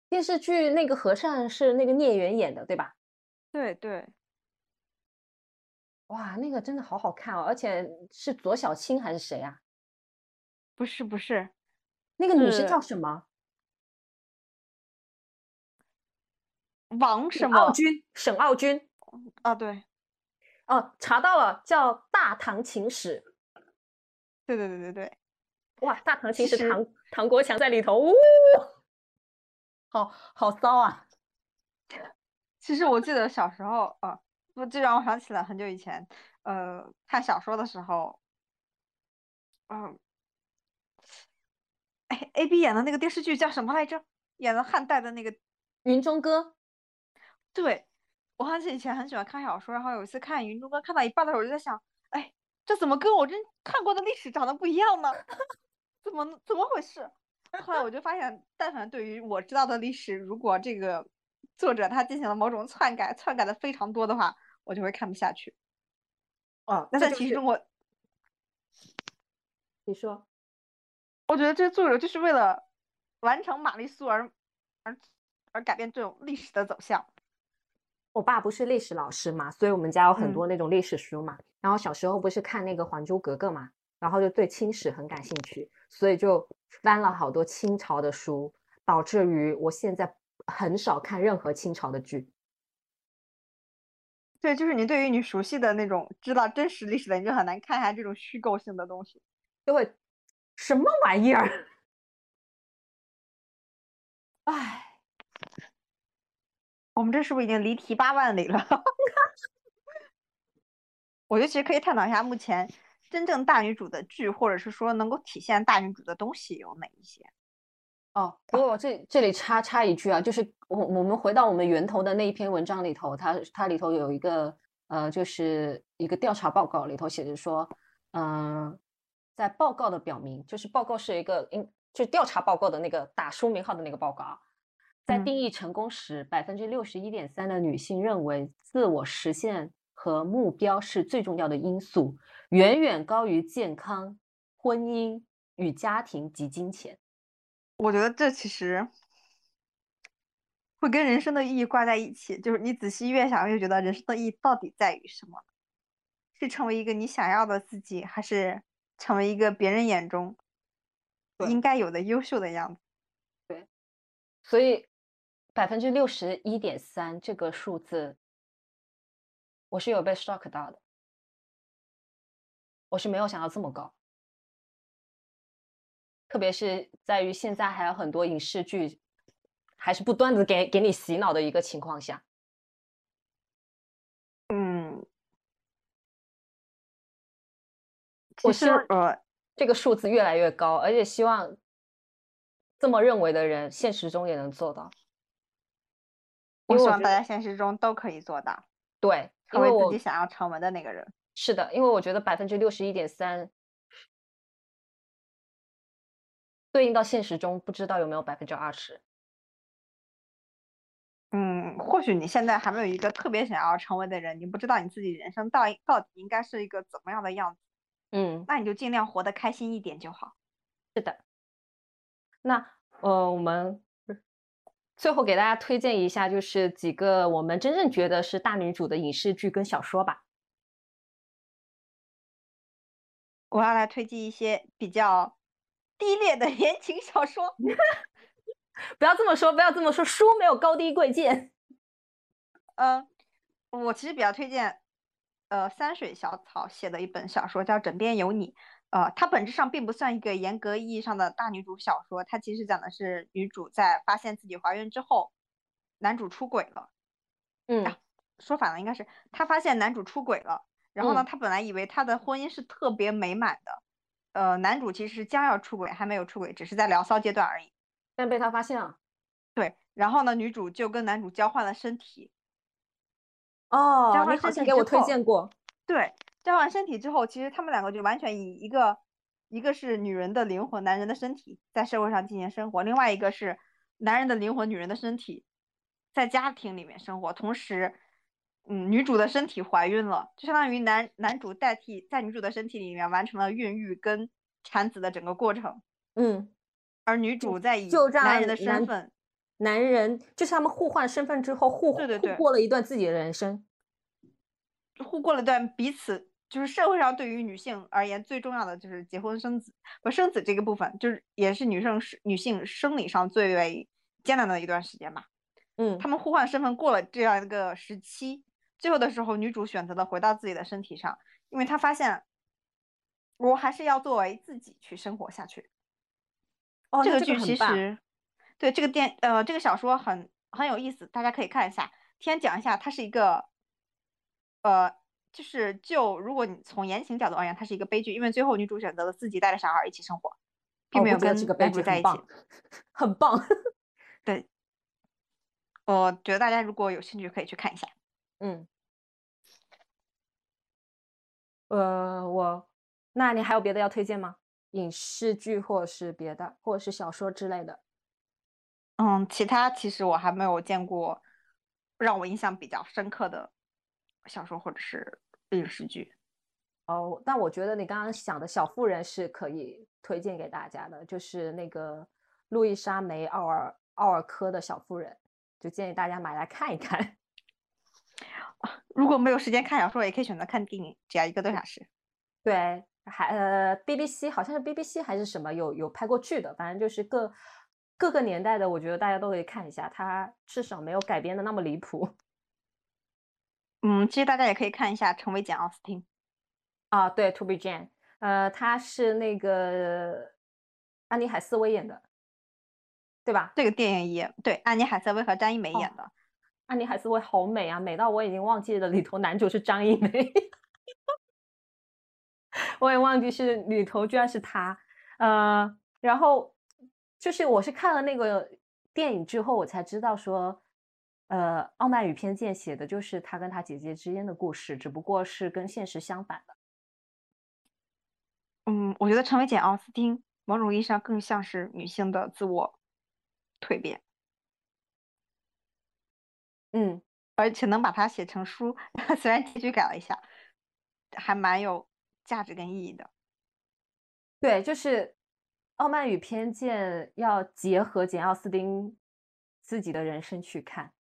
电视剧那个和尚是那个聂远演的，对吧？对对。哇，那个真的好好看哦，而且是左小青还是谁啊？不是不是，那个女生叫什么？王什么？傲君，沈傲君。啊，对，哦，查到了，叫《大唐情史》。对对对对对，哇，《大唐情史》唐唐国强在里头，呜，好好骚啊！其实我记得小时候，啊，不，这让我想起了很久以前，呃，看小说的时候，嗯，哎，A B 演的那个电视剧叫什么来着？演了汉代的那个《云中歌》。对。我好像以前很喜欢看小说，然后有一次看《云中歌》看到一半的时候，我就在想，哎，这怎么跟我真看过的历史长得不一样呢？怎么怎么回事？后来我就发现，但凡对于我知道的历史，如果这个作者他进行了某种篡改，篡改的非常多的话，我就会看不下去。哦，那在其中我，你说，我觉得这个作者就是为了完成玛丽苏而而而改变这种历史的走向。我爸不是历史老师嘛，所以我们家有很多那种历史书嘛。然后小时候不是看那个《还珠格格》嘛，然后就对清史很感兴趣，所以就翻了好多清朝的书，导致于我现在很少看任何清朝的剧。对，就是你对于你熟悉的那种知道真实历史的，你就很难看下这种虚构性的东西，就会什么玩意儿？哎。我们这是不是已经离题八万里了？我觉得其实可以探讨一下，目前真正大女主的剧，或者是说能够体现大女主的东西有哪一些？哦，不过这这里插插一句啊，就是我我们回到我们源头的那一篇文章里头，它它里头有一个呃，就是一个调查报告里头写着说，嗯，在报告的表明，就是报告是一个，应就调查报告的那个打书名号的那个报告啊，在定义成功时，百分之六十一点三的女性认为自我实现和目标是最重要的因素，远远高于健康、婚姻与家庭及金钱。我觉得这其实会跟人生的意义挂在一起，就是你仔细越想，越觉得人生的意义到底在于什么？是成为一个你想要的自己，还是成为一个别人眼中应该有的优秀的样子？对，所以百分之六十一点三这个数字，我是有被 shock 到的，我是没有想到这么高，特别是在于现在还有很多影视剧，还是不断的给给你洗脑的一个情况下。嗯我希望呃，这个数字越来越高，而且希望这么认为的人现实中也能做到。我希望大家现实中都可以做到，对，成为自己想要成为的那个人。是的，因为我觉得百分之六十一点三对应到现实中，不知道有没有百分之二十。嗯，或许你现在还没有一个特别想要成为的人，你不知道你自己人生到到底应该是一个怎么样的样子。嗯，那你就尽量活得开心一点就好。是的，那呃，我们最后给大家推荐一下，就是几个我们真正觉得是大女主的影视剧跟小说吧。我要来推荐一些比较低劣的 言情小说。不要这么说，不要这么说，书没有高低贵贱。嗯，我其实比较推荐。呃，三水小草写的一本小说叫《枕边有你》，呃，它本质上并不算一个严格意义上的大女主小说，它其实讲的是女主在发现自己怀孕之后，男主出轨了。嗯，说反了，应该是她发现男主出轨了，然后呢，她本来以为她的婚姻是特别美满的，呃，男主其实将要出轨，还没有出轨，只是在聊骚阶段而已，但被他发现了。对，然后呢，女主就跟男主交换了身体。哦，你好像给我推荐过。对，交换身体之后，其实他们两个就完全以一个，一个是女人的灵魂，男人的身体在社会上进行生活；，另外一个是男人的灵魂，女人的身体在家庭里面生活。同时，嗯，女主的身体怀孕了，就相当于男男主代替在女主的身体里面完成了孕育跟产子的整个过程。嗯，而女主在以男人的身份。男人就是他们互换身份之后互对对对过了一段自己的人生，互过了段彼此就是社会上对于女性而言最重要的就是结婚生子不生子这个部分，就是也是女生是女性生理上最为艰难的一段时间吧。嗯，他们互换身份过了这样一个时期，最后的时候女主选择了回到自己的身体上，因为她发现我还是要作为自己去生活下去。哦，这个剧其实。对这个电呃这个小说很很有意思，大家可以看一下。先讲一下，它是一个，呃，就是就如果你从言情角度而言，它是一个悲剧，因为最后女主选择了自己带着小孩一起生活，并没有跟男主在一起，很棒。对，我觉得大家如果有兴趣可以去看一下。嗯，呃，我，那你还有别的要推荐吗？影视剧或者是别的，或者是小说之类的？嗯，其他其实我还没有见过让我印象比较深刻的小说或者是影视剧。哦，但我觉得你刚刚想的小妇人是可以推荐给大家的，就是那个路易莎梅奥尔奥尔科的小妇人，就建议大家买来看一看。如果没有时间看小说，也可以选择看电影，只要一个多小时。对，还呃，BBC 好像是 BBC 还是什么有有拍过剧的，反正就是各。各个年代的，我觉得大家都可以看一下，它至少没有改编的那么离谱。嗯，其实大家也可以看一下《成为简·奥斯汀》啊，对，To Be Jane，呃，他是那个安妮海瑟薇演的，对吧？这个电影也对，安妮海瑟薇和张一梅演的。安妮海瑟薇好美啊，美到我已经忘记了里头男主是张一梅，我也忘记是里头居然是他。呃，然后。就是我是看了那个电影之后，我才知道说，呃，《傲慢与偏见》写的就是他跟他姐姐之间的故事，只不过是跟现实相反的。嗯，我觉得成为简·奥斯汀，某种意义上更像是女性的自我蜕变，嗯，而且能把它写成书，虽然结局改了一下，还蛮有价值跟意义的。对，就是《傲慢与偏见》要结合简·奥斯汀自己的人生去看，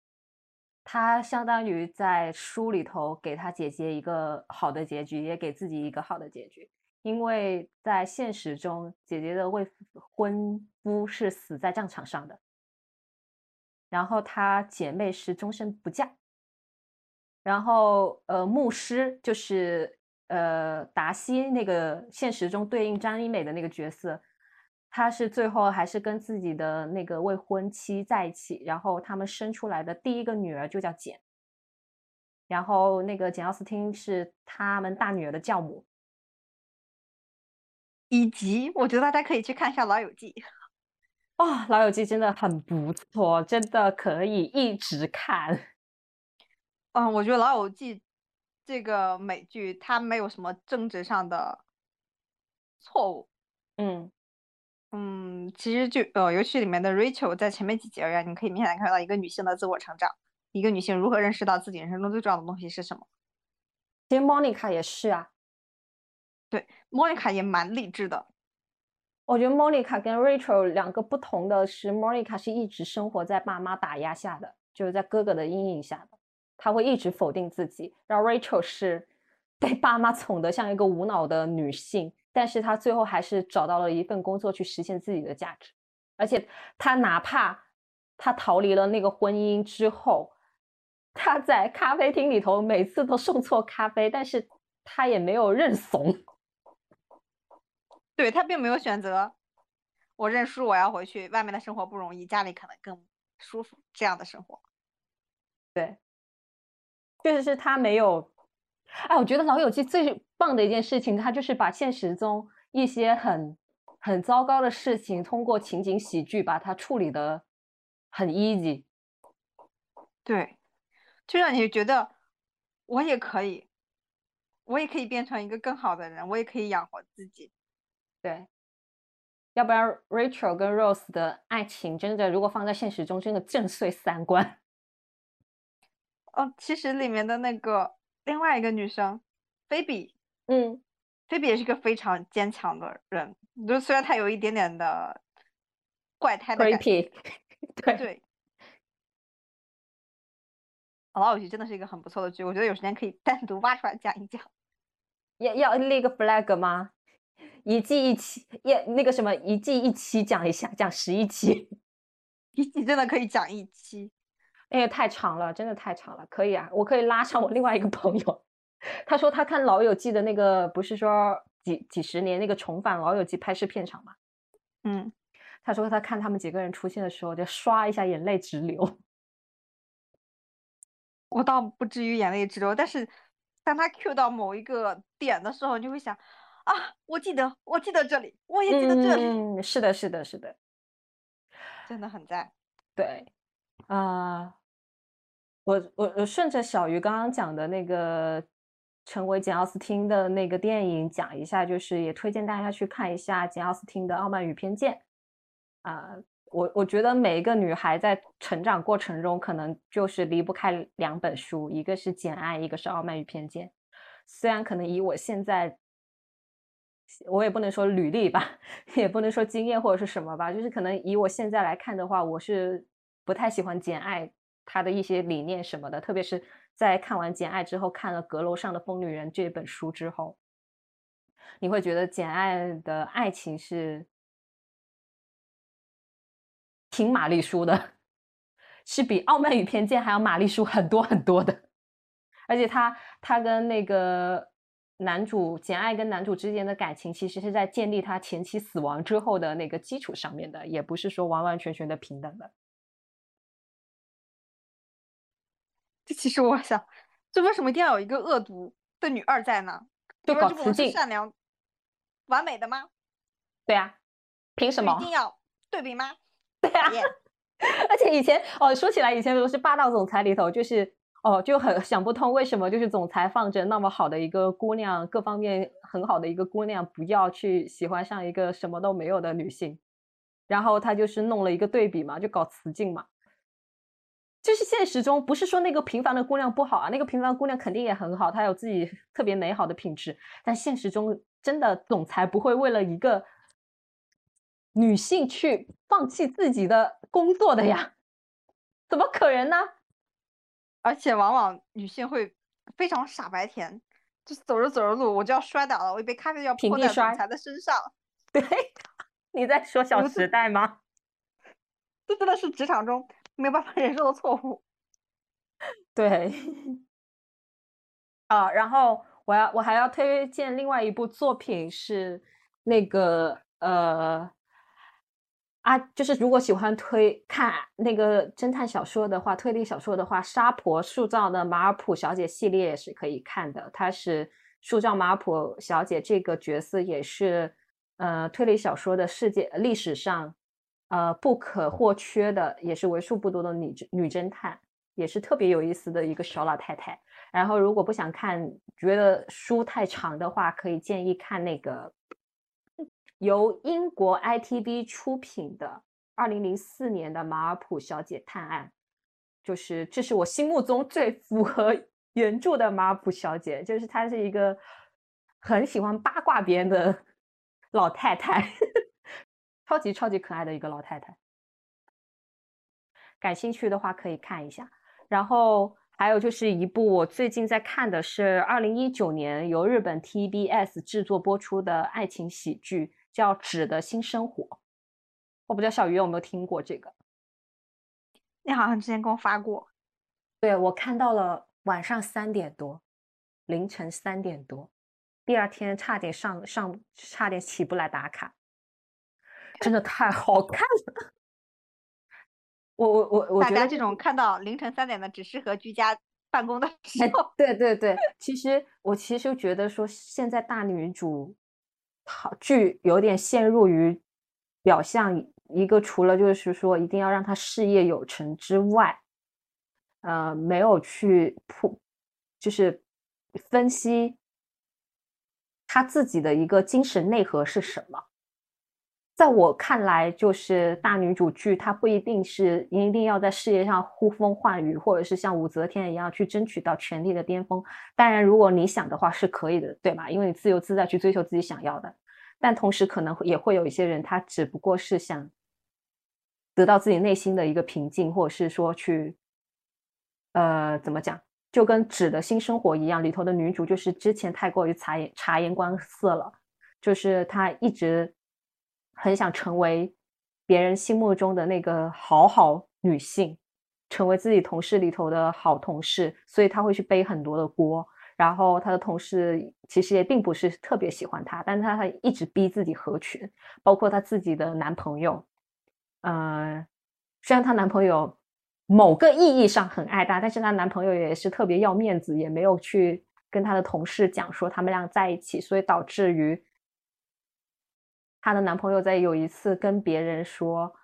他相当于在书里头给他姐姐一个好的结局，也给自己一个好的结局。因为在现实中，姐姐的未婚夫是死在战场上的，然后她姐妹是终身不嫁，然后呃，牧师就是呃达西那个现实中对应张一美的那个角色，他是最后还是跟自己的那个未婚妻在一起，然后他们生出来的第一个女儿就叫简，然后那个简奥斯汀是他们大女儿的教母。以及，我觉得大家可以去看一下《老友记》。哦，《老友记》真的很不错，真的可以一直看。嗯，我觉得《老友记》这个美剧它没有什么政治上的错误。嗯嗯，其实就呃，游戏里面的 Rachel 在前面几集啊，你可以明显看到一个女性的自我成长，一个女性如何认识到自己人生中最重要的东西是什么。其实 Monica 也是啊。对，，Monica 也蛮励志的。我觉得 Monica 跟 Rachel 两个不同的是，，Monica 是一直生活在爸妈打压下的，就是在哥哥的阴影下的，她会一直否定自己。然后 Rachel 是被爸妈 宠得像一个无脑的女性，但是他最后还是找到了一份工作去实现自己的价值。而且他哪怕他逃离了那个婚姻之后，他在咖啡厅里头每次都送错咖啡，但是他也没有认怂。对他并没有选择，我认输，我要回去。外面的生活不容易，家里可能更舒服。这样的生活，对，确实是他没有。哎，我觉得《老友记》最棒的一件事情，它就是把现实中一些很很糟糕的事情，通过情景喜剧把它处理的很 easy。对，就让你觉得我也可以，我也可以变成一个更好的人，我也可以养活自己。对，要不然 Rachel 跟 Rose 的爱情真的，如果放在现实中，真的震碎三观。哦，其实里面的那个另外一个女生菲比，嗯，菲比也是个非常坚强的人，就虽然她有一点点的怪胎的感觉，对 对。老友记真的是一个很不错的剧，我觉得有时间可以单独挖出来讲一讲。要要立个 flag 吗？一季一期，也那个什么，一季一期讲一下，讲十一期，一季真的可以讲一期，哎呀，太长了，真的太长了，可以啊，我可以拉上我另外一个朋友，他说他看《老友记》的那个，不是说几几十年那个重返《老友记》拍摄片场嘛，嗯，他说他看他们几个人出现的时候，就刷一下眼泪直流，我倒不至于眼泪直流，但是当他 Q 到某一个点的时候，你就会想。啊，我记得，我记得这里，我也记得这里。嗯，是的，是的，是的，真的很赞。对，啊，我我我顺着小鱼刚刚讲的那个成为简奥斯汀的那个电影讲一下，就是也推荐大家去看一下简奥斯汀的《傲慢与偏见》。啊，我我觉得每一个女孩在成长过程中，可能就是离不开两本书，一个是《简爱》，一个是《傲慢与偏见》。虽然可能以我现在。我也不能说履历吧，也不能说经验或者是什么吧，就是可能以我现在来看的话，我是不太喜欢《简爱》他的一些理念什么的，特别是在看完《简爱》之后，看了《阁楼上的疯女人》这本书之后，你会觉得《简爱》的爱情是挺玛丽苏的，是比《傲慢与偏见》还要玛丽苏很多很多的，而且他他跟那个。男主简爱跟男主之间的感情，其实是在建立他前妻死亡之后的那个基础上面的，也不是说完完全全的平等的。其实我想，这为什么一定要有一个恶毒的女二在呢？就搞雌竞，善良、完美的吗？对啊，凭什么？一定要对比吗？对啊，而且以前哦，说起来以前都是霸道总裁里头就是。哦，就很想不通为什么就是总裁放着那么好的一个姑娘，各方面很好的一个姑娘，不要去喜欢上一个什么都没有的女性。然后他就是弄了一个对比嘛，就搞雌竞嘛。就是现实中不是说那个平凡的姑娘不好啊，那个平凡的姑娘肯定也很好，她有自己特别美好的品质。但现实中真的总裁不会为了一个女性去放弃自己的工作的呀，怎么可能呢？而且往往女性会非常傻白甜，就是走着走着路我就要摔倒了，我一杯咖啡要泼在总裁的身上。对，你在说《小时代》吗？这真的是职场中。没有办法忍受的错误，对，啊，然后我要我还要推荐另外一部作品是那个呃啊，就是如果喜欢推看那个侦探小说的话，推理小说的话，沙婆塑造的马尔普小姐系列是可以看的。它是塑造马尔普小姐这个角色，也是呃推理小说的世界历史上。呃，不可或缺的也是为数不多的女女侦探，也是特别有意思的一个小老太太。然后，如果不想看，觉得书太长的话，可以建议看那个由英国 ITV 出品的二零零四年的《马尔普小姐探案》，就是这是我心目中最符合原著的马尔普小姐，就是她是一个很喜欢八卦别人的老太太。超级超级可爱的一个老太太，感兴趣的话可以看一下。然后还有就是一部我最近在看的是二零一九年由日本 TBS 制作播出的爱情喜剧，叫《纸的新生活》。我不知道小鱼有没有听过这个？你好像之前给我发过。对，我看到了晚上三点多，凌晨三点多，第二天差点上上，差点起不来打卡。真的太好看了，我我我我觉得这种看到凌晨三点的只适合居家办公的时候。对对对，其实我其实觉得说现在大女主好剧有点陷入于表象一个，除了就是说一定要让她事业有成之外，呃，没有去铺就是分析她自己的一个精神内核是什么。在我看来，就是大女主剧，她不一定是一定要在事业上呼风唤雨，或者是像武则天一样去争取到权力的巅峰。当然，如果你想的话，是可以的，对吧？因为你自由自在去追求自己想要的。但同时，可能也会有一些人，他只不过是想得到自己内心的一个平静，或者是说去，呃，怎么讲？就跟《纸的新生活》一样，里头的女主就是之前太过于察言察言观色了，就是她一直。很想成为别人心目中的那个好好女性，成为自己同事里头的好同事，所以她会去背很多的锅。然后她的同事其实也并不是特别喜欢她，但是她一直逼自己合群。包括她自己的男朋友，嗯，虽然她男朋友某个意义上很爱她，但是她男朋友也是特别要面子，也没有去跟她的同事讲说他们俩在一起，所以导致于。她的男朋友在有一次跟别人说，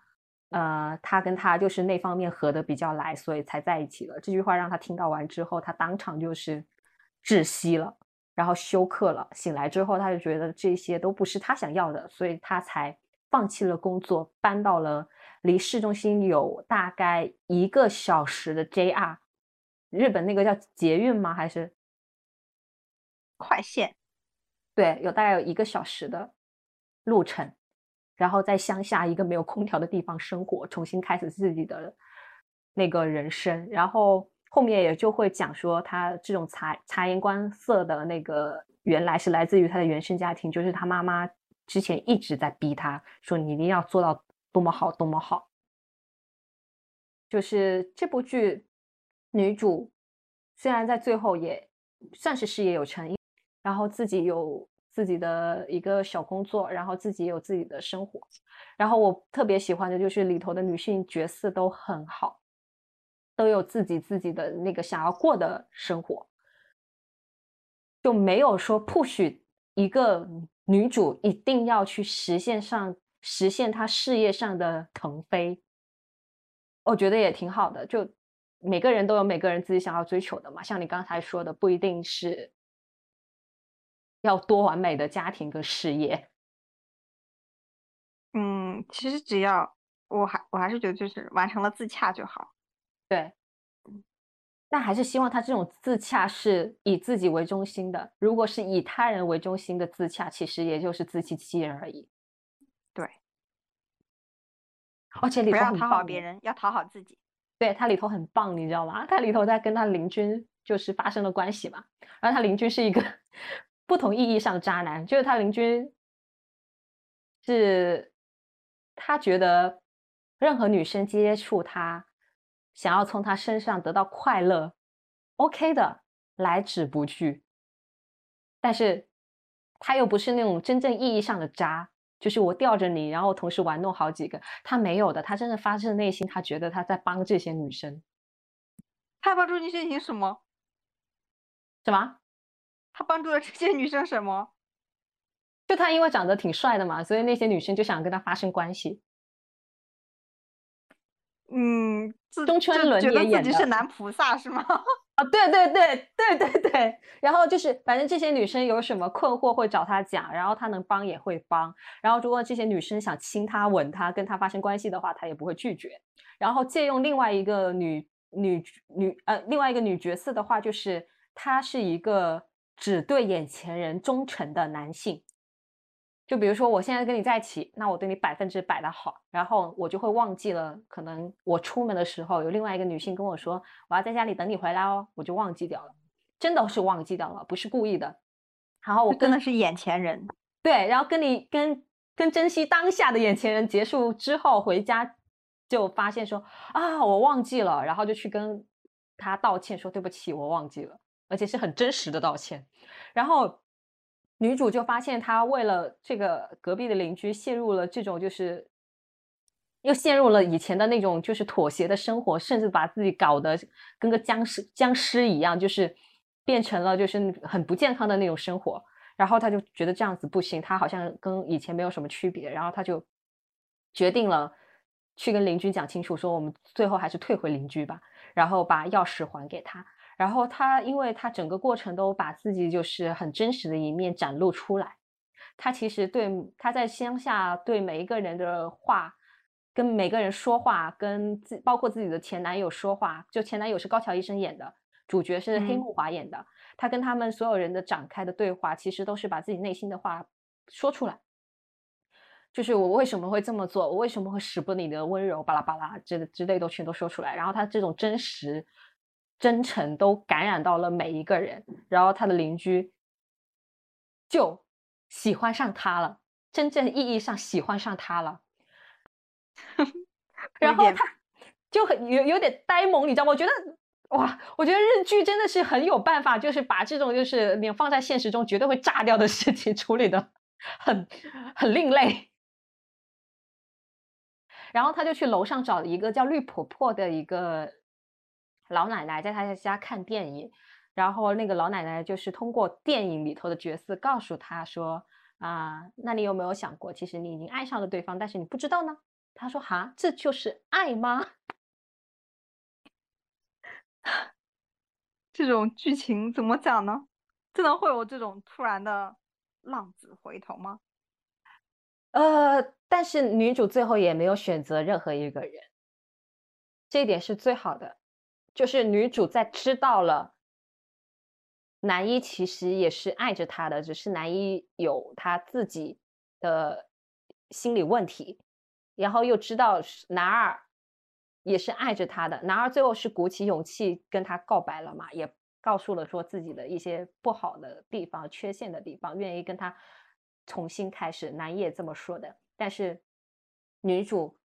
呃，他跟他就是那方面合的比较来，所以才在一起了。这句话让她听到完之后，她当场就是窒息了，然后休克了。醒来之后，她就觉得这些都不是她想要的，所以她才放弃了工作，搬到了离市中心有大概一个小时的 JR，日本那个叫捷运吗？还是快线？对，有大概有一个小时的。路程，然后在乡下一个没有空调的地方生活，重新开始自己的那个人生。然后后面也就会讲说，他这种察察言观色的那个，原来是来自于他的原生家庭，就是他妈妈之前一直在逼他说，你一定要做到多么好，多么好。就是这部剧女主虽然在最后也算是事业有成，然后自己有。自己的一个小工作，然后自己有自己的生活，然后我特别喜欢的就是里头的女性角色都很好，都有自己自己的那个想要过的生活，就没有说 push 一个女主一定要去实现上实现她事业上的腾飞，我觉得也挺好的。就每个人都有每个人自己想要追求的嘛，像你刚才说的，不一定是。要多完美的家庭跟事业。嗯，其实只要我还我还是觉得就是完成了自洽就好。对，但还是希望他这种自洽是以自己为中心的。如果是以他人为中心的自洽，其实也就是自欺欺人而已。对，而且里不要讨好别人，要讨好自己。对他里头很棒，你知道吗？他里头在跟他邻居就是发生了关系嘛，然后他邻居是一个不同意义上的渣男，就是他邻居是他觉得任何女生接触他，想要从他身上得到快乐，OK 的，来之不拒。但是他又不是那种真正意义上的渣，就是我吊着你，然后同时玩弄好几个，他没有的，他真的发自内心，他觉得他在帮这些女生。他帮助这些女生什么？什么？他帮助了这些女生什么？就他因为长得挺帅的嘛，所以那些女生就想跟他发生关系。嗯，自中村伦也演的己是男菩萨是吗？啊，对对对对对对，然后就是反正这些女生有什么困惑会找他讲，然后他能帮也会帮，然后如果这些女生想亲他、吻他、跟他发生关系的话，他也不会拒绝。然后借用另外一个女女女呃另外一个女角色的话，就是她是一个只对眼前人忠诚的男性。就比如说，我现在跟你在一起，那我对你百分之百的好，然后我就会忘记了，可能我出门的时候有另外一个女性跟我说，我要在家里等你回来哦，我就忘记掉了，真的是忘记掉了，不是故意的。然后我跟的是眼前人。对，然后跟你跟跟珍惜当下的眼前人结束之后回家，就发现说啊，我忘记了，然后就去跟他道歉，说对不起，我忘记了，而且是很真实的道歉。然后女主就发现，她为了这个隔壁的邻居，陷入了这种就是又陷入了以前的那种就是妥协的生活，甚至把自己搞得跟个僵尸僵尸一样，就是变成了就是很不健康的那种生活。然后他就觉得这样子不行，他好像跟以前没有什么区别，然后他就决定了去跟邻居讲清楚，说我们最后还是退回邻居吧，然后把钥匙还给他。然后他，因为他整个过程都把自己就是很真实的一面展露出来。他其实对他在乡下对每一个人的话，跟每个人说话，跟自包括自己的前男友说话，就前男友是高桥医生演的，主角是黑嗯木华演的。他跟他们所有人的展开的对话，其实都是把自己内心的话说出来。就是我为什么会这么做，我为什么会使不你的温柔，巴拉巴拉之之类都全都说出来。然后他这种真实、真诚都感染到了每一个人，然后他的邻居就喜欢上他了，真正意义上喜欢上他了。然后他就很有有点呆萌，你知道吗？我觉得哇，我觉得日剧真的是很有办法，就是把这种就是你放在现实中绝对会炸掉的事情处理的很很另类。然后他就去楼上找了一个叫绿婆婆的一个老奶奶，在他家看电影。然后那个老奶奶就是通过电影里头的角色告诉他说：“啊，那你有没有想过，其实你已经爱上了对方，但是你不知道呢？”他说：“哈，这就是爱吗？” 这种剧情怎么讲呢？真的会有这种突然的浪子回头吗？呃，但是女主最后也没有选择任何一个人，这一点是最好的。就是女主在知道了男一其实也是爱着她的，只是男一有他自己的心理问题，然后又知道是男二也是爱着她的，男二最后是鼓起勇气跟她告白了嘛，也告诉了说自己的一些不好的地方、缺陷的地方，愿意跟他重新开始。男一也这么说的，但是女主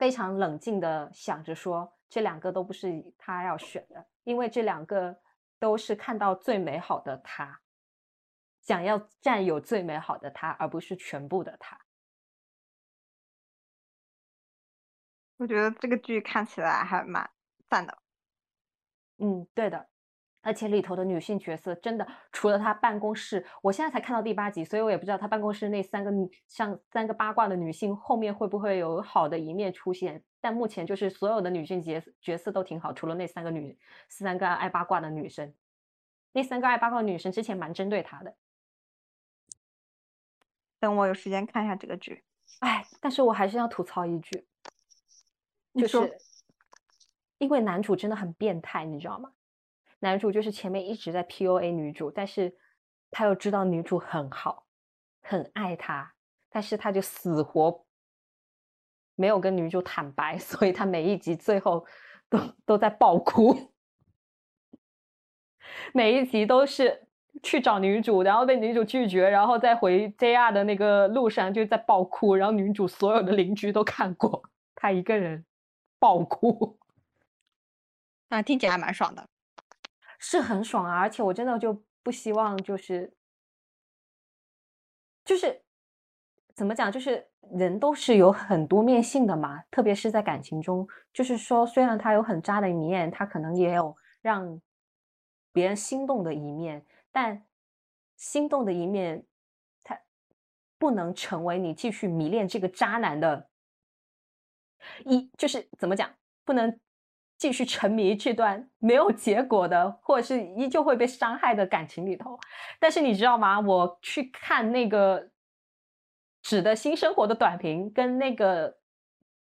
非常冷静的想着说，这两个都不是他要选的，因为这两个都是看到最美好的他，想要占有最美好的他，而不是全部的他。我觉得这个剧看起来还蛮赞的。嗯，对的，而且里头的女性角色真的，除了她办公室，我现在才看到第八集，所以我也不知道她办公室那三个女像三个八卦的女性后面会不会有好的一面出现。但目前就是所有的女性角角色都挺好，除了那三个女三个爱八卦的女生，那三个爱八卦的女生之前蛮针对她的。等我有时间看一下这个剧。哎，但是我还是要吐槽一句，就是因为男主真的很变态，你知道吗？男主就是前面一直在 PUA 女主，但是他又知道女主很好，很爱他，但是他就死活没有跟女主坦白，所以他每一集最后都都在爆哭，每一集都是去找女主，然后被女主拒绝，然后再回 JR 的那个路上就在爆哭，然后女主所有的邻居都看过，他一个人爆哭，啊，听起来还蛮爽的。是很爽啊，而且我真的就不希望就是就是怎么讲，就是人都是有很多面性的嘛，特别是在感情中，就是说虽然他有很渣的一面，他可能也有让别人心动的一面，但心动的一面，他不能成为你继续迷恋这个渣男的，一就是怎么讲，不能。继续沉迷这段没有结果的，或者是依旧会被伤害的感情里头。但是你知道吗？我去看那个《指的新生活》的短评跟那个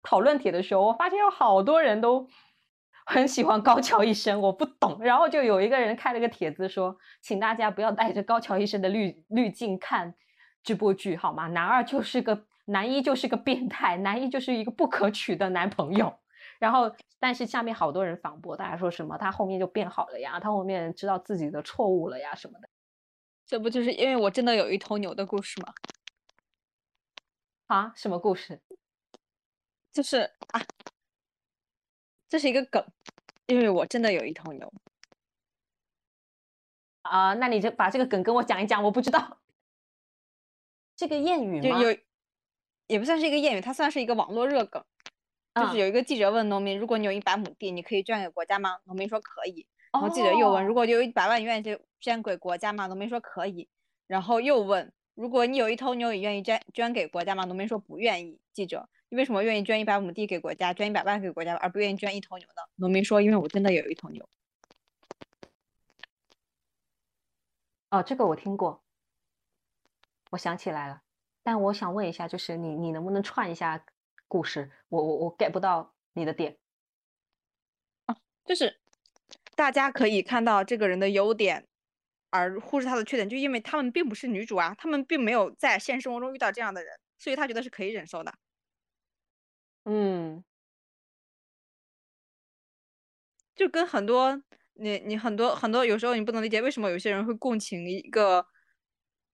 讨论帖的时候，我发现有好多人都 很喜欢高桥一生，我不懂。然后就有一个人开了个帖子说：“请大家不要带着高桥一生的滤滤镜看这部剧，好吗？男二就是个男一就是个变态，男一就是一个不可取的男朋友。”然后，但是下面好多人反驳，大家说什么他后面就变好了呀，他后面知道自己的错误了呀什么的，这不就是因为我真的有一头牛的故事吗？啊，什么故事？就是啊，这是一个梗，因为我真的有一头牛。啊，那你就把这个梗跟我讲一讲，我不知道。这个谚语吗？有，也不算是一个谚语，它算是一个网络热梗。就是有一个记者问农民：“如果你有一百亩地，你可以捐给国家吗？”农民说：“可以。”然后记者又问：“如果有一百万，你愿意捐给国家吗？”农民说：“可以。”然后又问：“如果你有一头牛，你愿意捐捐给国家吗？”农民说：“不愿意。”记者：“你为什么愿意捐一百亩地给国家，捐一百万给国家，而不愿意捐一头牛呢？”农民说：“因为我真的有一头牛。”哦，这个我听过，我想起来了，但我想问一下，就是你你能不能串一下？故事，我我我 get 不到你的点啊，就是大家可以看到这个人的优点，而忽视他的缺点，就因为他们并不是女主啊，他们并没有在现实生活中遇到这样的人，所以他觉得是可以忍受的。嗯，就跟很多你你很多很多有时候你不能理解为什么有些人会共情一个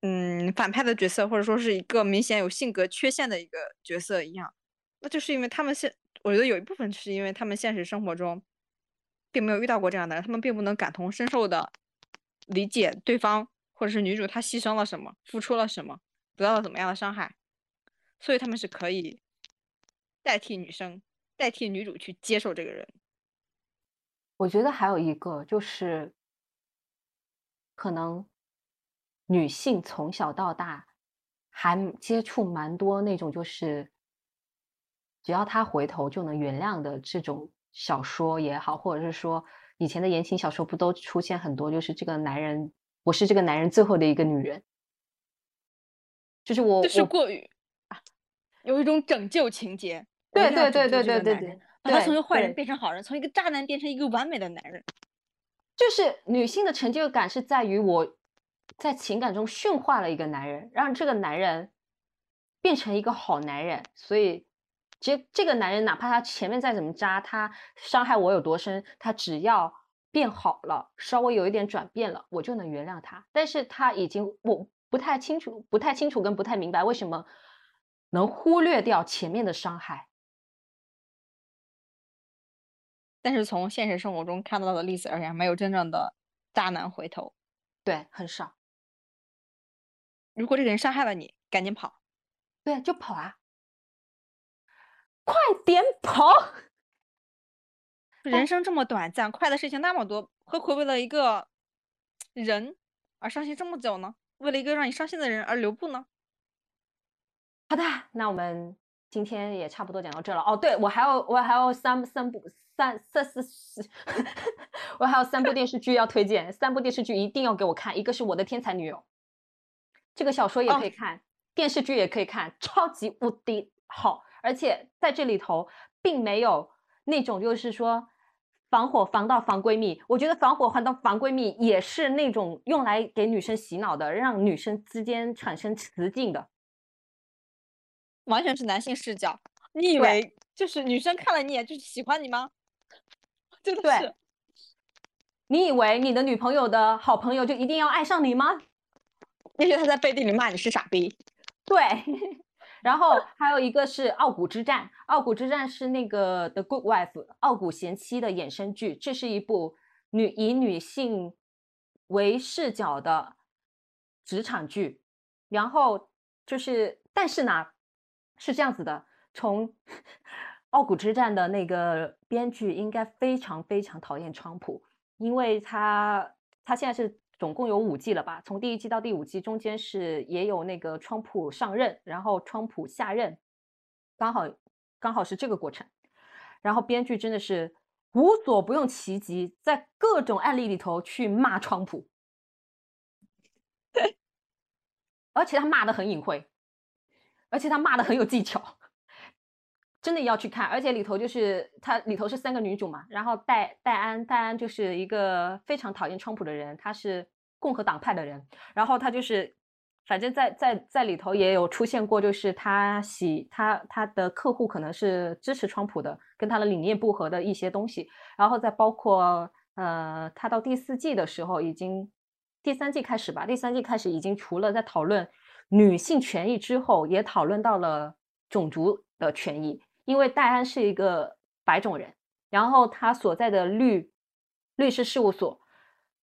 嗯反派的角色，或者说是一个明显有性格缺陷的一个角色一样。那就是因为他们现，我觉得有一部分是因为他们现实生活中，并没有遇到过这样的人，他们并不能感同身受的理解对方或者是女主她牺牲了什么，付出了什么，得到了怎么样的伤害，所以他们是可以代替女生，代替女主去接受这个人。我觉得还有一个就是，可能女性从小到大还接触蛮多那种就是。只要他回头就能原谅的这种小说也好，或者是说以前的言情小说不都出现很多，就是这个男人，我是这个男人最后的一个女人，就是我，就是过于啊，有一种拯救情节，对对对对对对对，把他从一个坏人变成好人，从一个渣男变成一个完美的男人，就是女性的成就感是在于我在情感中驯化了一个男人，让这个男人变成一个好男人，所以。其实这个男人哪怕他前面再怎么渣，他伤害我有多深，他只要变好了，稍微有一点转变了，我就能原谅他。但是他已经我不太清楚，不太清楚跟不太明白为什么能忽略掉前面的伤害。但是从现实生活中看到的例子而言，没有真正的渣男回头，对，很少。如果这个人伤害了你，赶紧跑，对，就跑啊。快点跑！人生这么短暂，快的事情那么多，何苦为了一个人而伤心这么久呢？为了一个让你伤心的人而留步呢？好的，那我们今天也差不多讲到这了。哦，对我还有我还有三三部三三四四，我还有三部电视剧要推荐，三部电视剧一定要给我看。一个是我的天才女友，这个小说也可以看。电视剧也可以看，超级无敌好。而且在这里头，并没有那种就是说防火防盗防闺蜜。我觉得防火防盗防闺蜜也是那种用来给女生洗脑的，让女生之间产生雌竞的。完全是男性视角。你以为就是女生看了你一眼就喜欢你吗？真的是。你以为你的女朋友的好朋友就一定要爱上你吗？也许他在背地里骂你是傻逼。对。然后还有一个是《傲骨之战》，《傲骨之战》是那个《The Good Wife》傲骨贤妻的衍生剧，这是一部女以女性为视角的职场剧。然后就是，但是呢，是这样子的，从《傲骨之战》的那个编剧应该非常非常讨厌川普，因为他他现在是。总共有五季了吧？从第一季到第五季中间是也有那个川普上任，然后川普下任，刚好刚好是这个过程。然后编剧真的是无所不用其极，在各种案例里头去骂川普，对而且他骂的很隐晦，而且他骂的很有技巧。真的要去看，而且里头就是它里头是三个女主嘛，然后戴戴安，戴安就是一个非常讨厌川普的人，他是共和党派的人，然后他就是，反正在在在里头也有出现过，就是他喜他他的客户可能是支持川普的，跟他的理念不合的一些东西，然后再包括呃，他到第四季的时候已经第三季开始吧，第三季开始已经除了在讨论女性权益之后，也讨论到了种族的权益。因为戴安是一个白种人，然后他所在的律律师事务所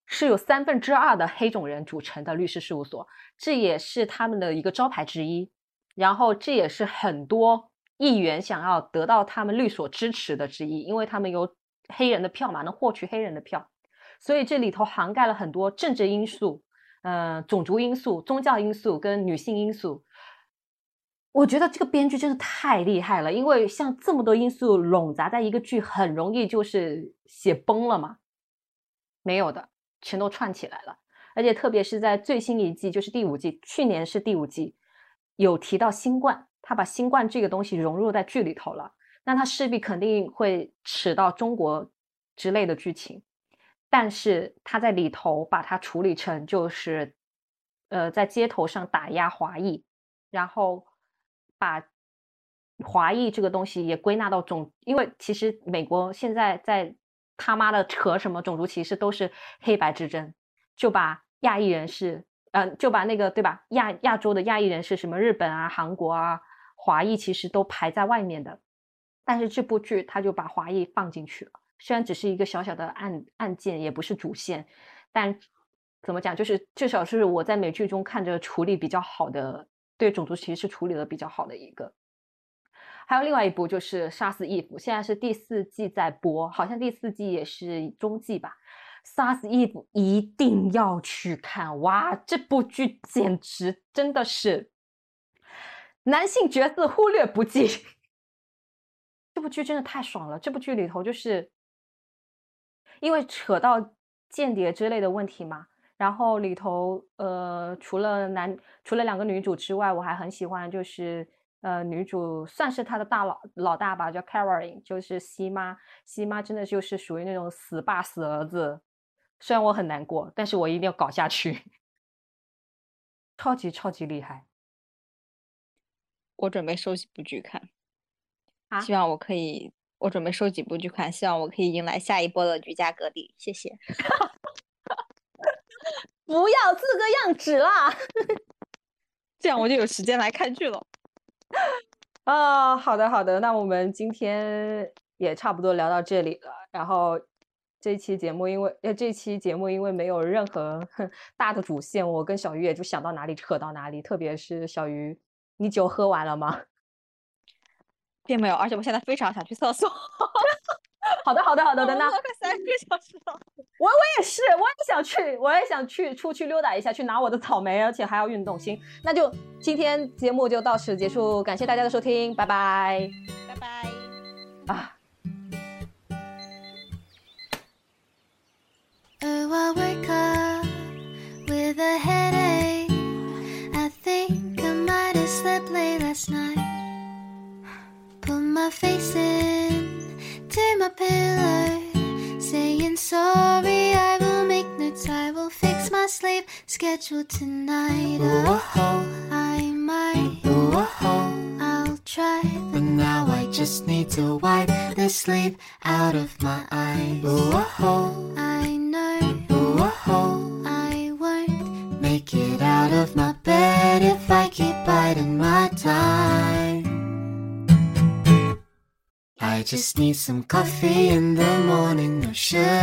是有三分之二的黑种人组成的律师事务所，这也是他们的一个招牌之一。然后这也是很多议员想要得到他们律所支持的之一，因为他们有黑人的票嘛，能获取黑人的票。所以这里头涵盖了很多政治因素、嗯，种族因素、宗教因素跟女性因素。我觉得这个编剧真的太厉害了，因为像这么多因素笼杂在一个剧，很容易就是写崩了嘛。没有的，全都串起来了。而且特别是在最新一季，就是第五季，去年是第五季，有提到新冠，他把新冠这个东西融入在剧里头了，那他势必肯定会扯到中国之类的剧情。但是他在里头把它处理成就是，呃，在街头上打压华裔，然后。把华裔这个东西也归纳到种，因为其实美国现在在他妈的扯什么种族歧视，都是黑白之争，就把亚裔人士，嗯，就把那个对吧，亚亚洲的亚裔人士，什么日本啊、韩国啊，华裔其实都排在外面的。但是这部剧他就把华裔放进去了，虽然只是一个小小的案案件，也不是主线，但怎么讲，就是至少是我在美剧中看着处理比较好的。对种族歧视处理的比较好的一个，还有另外一部就是《杀死伊芙》，现在是第四季在播，好像第四季也是中季吧。《杀死伊芙》一定要去看哇！这部剧简直真的是男性角色忽略不计，这部剧真的太爽了。这部剧里头就是因为扯到间谍之类的问题嘛。然后里头，呃，除了男，除了两个女主之外，我还很喜欢，就是呃，女主算是他的大佬老大吧，叫 Caroline，就是西妈。西妈真的就是属于那种死爸死儿子，虽然我很难过，但是我一定要搞下去，超级超级厉害。我准备收几部剧看，啊，希望我可以，我准备收几部剧看，希望我可以迎来下一波的居家隔离，谢谢。不要这个样子啦，这样我就有时间来看剧了。啊，好的好的，那我们今天也差不多聊到这里了。然后这期节目因为呃这期节目因为没有任何 大的主线，我跟小鱼也就想到哪里扯到哪里。特别是小鱼，你酒喝完了吗？并没有，而且我现在非常想去厕所。好的，好的，好的，等等。快三个小时了，我我也是，我也想去，我也想去出去溜达一下，去拿我的草莓，而且还要运动。行，那就今天节目就到此结束，感谢大家的收听，拜拜，拜拜，啊。Schedule tonight. Oh, oh I might. I'll try, but now I just need to wipe the sleep out of my eyes. Oh, I know oh, I won't make it out of my bed if I keep biding my time. I just need some coffee in the morning, no sugar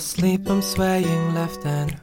asleep, I'm swaying left and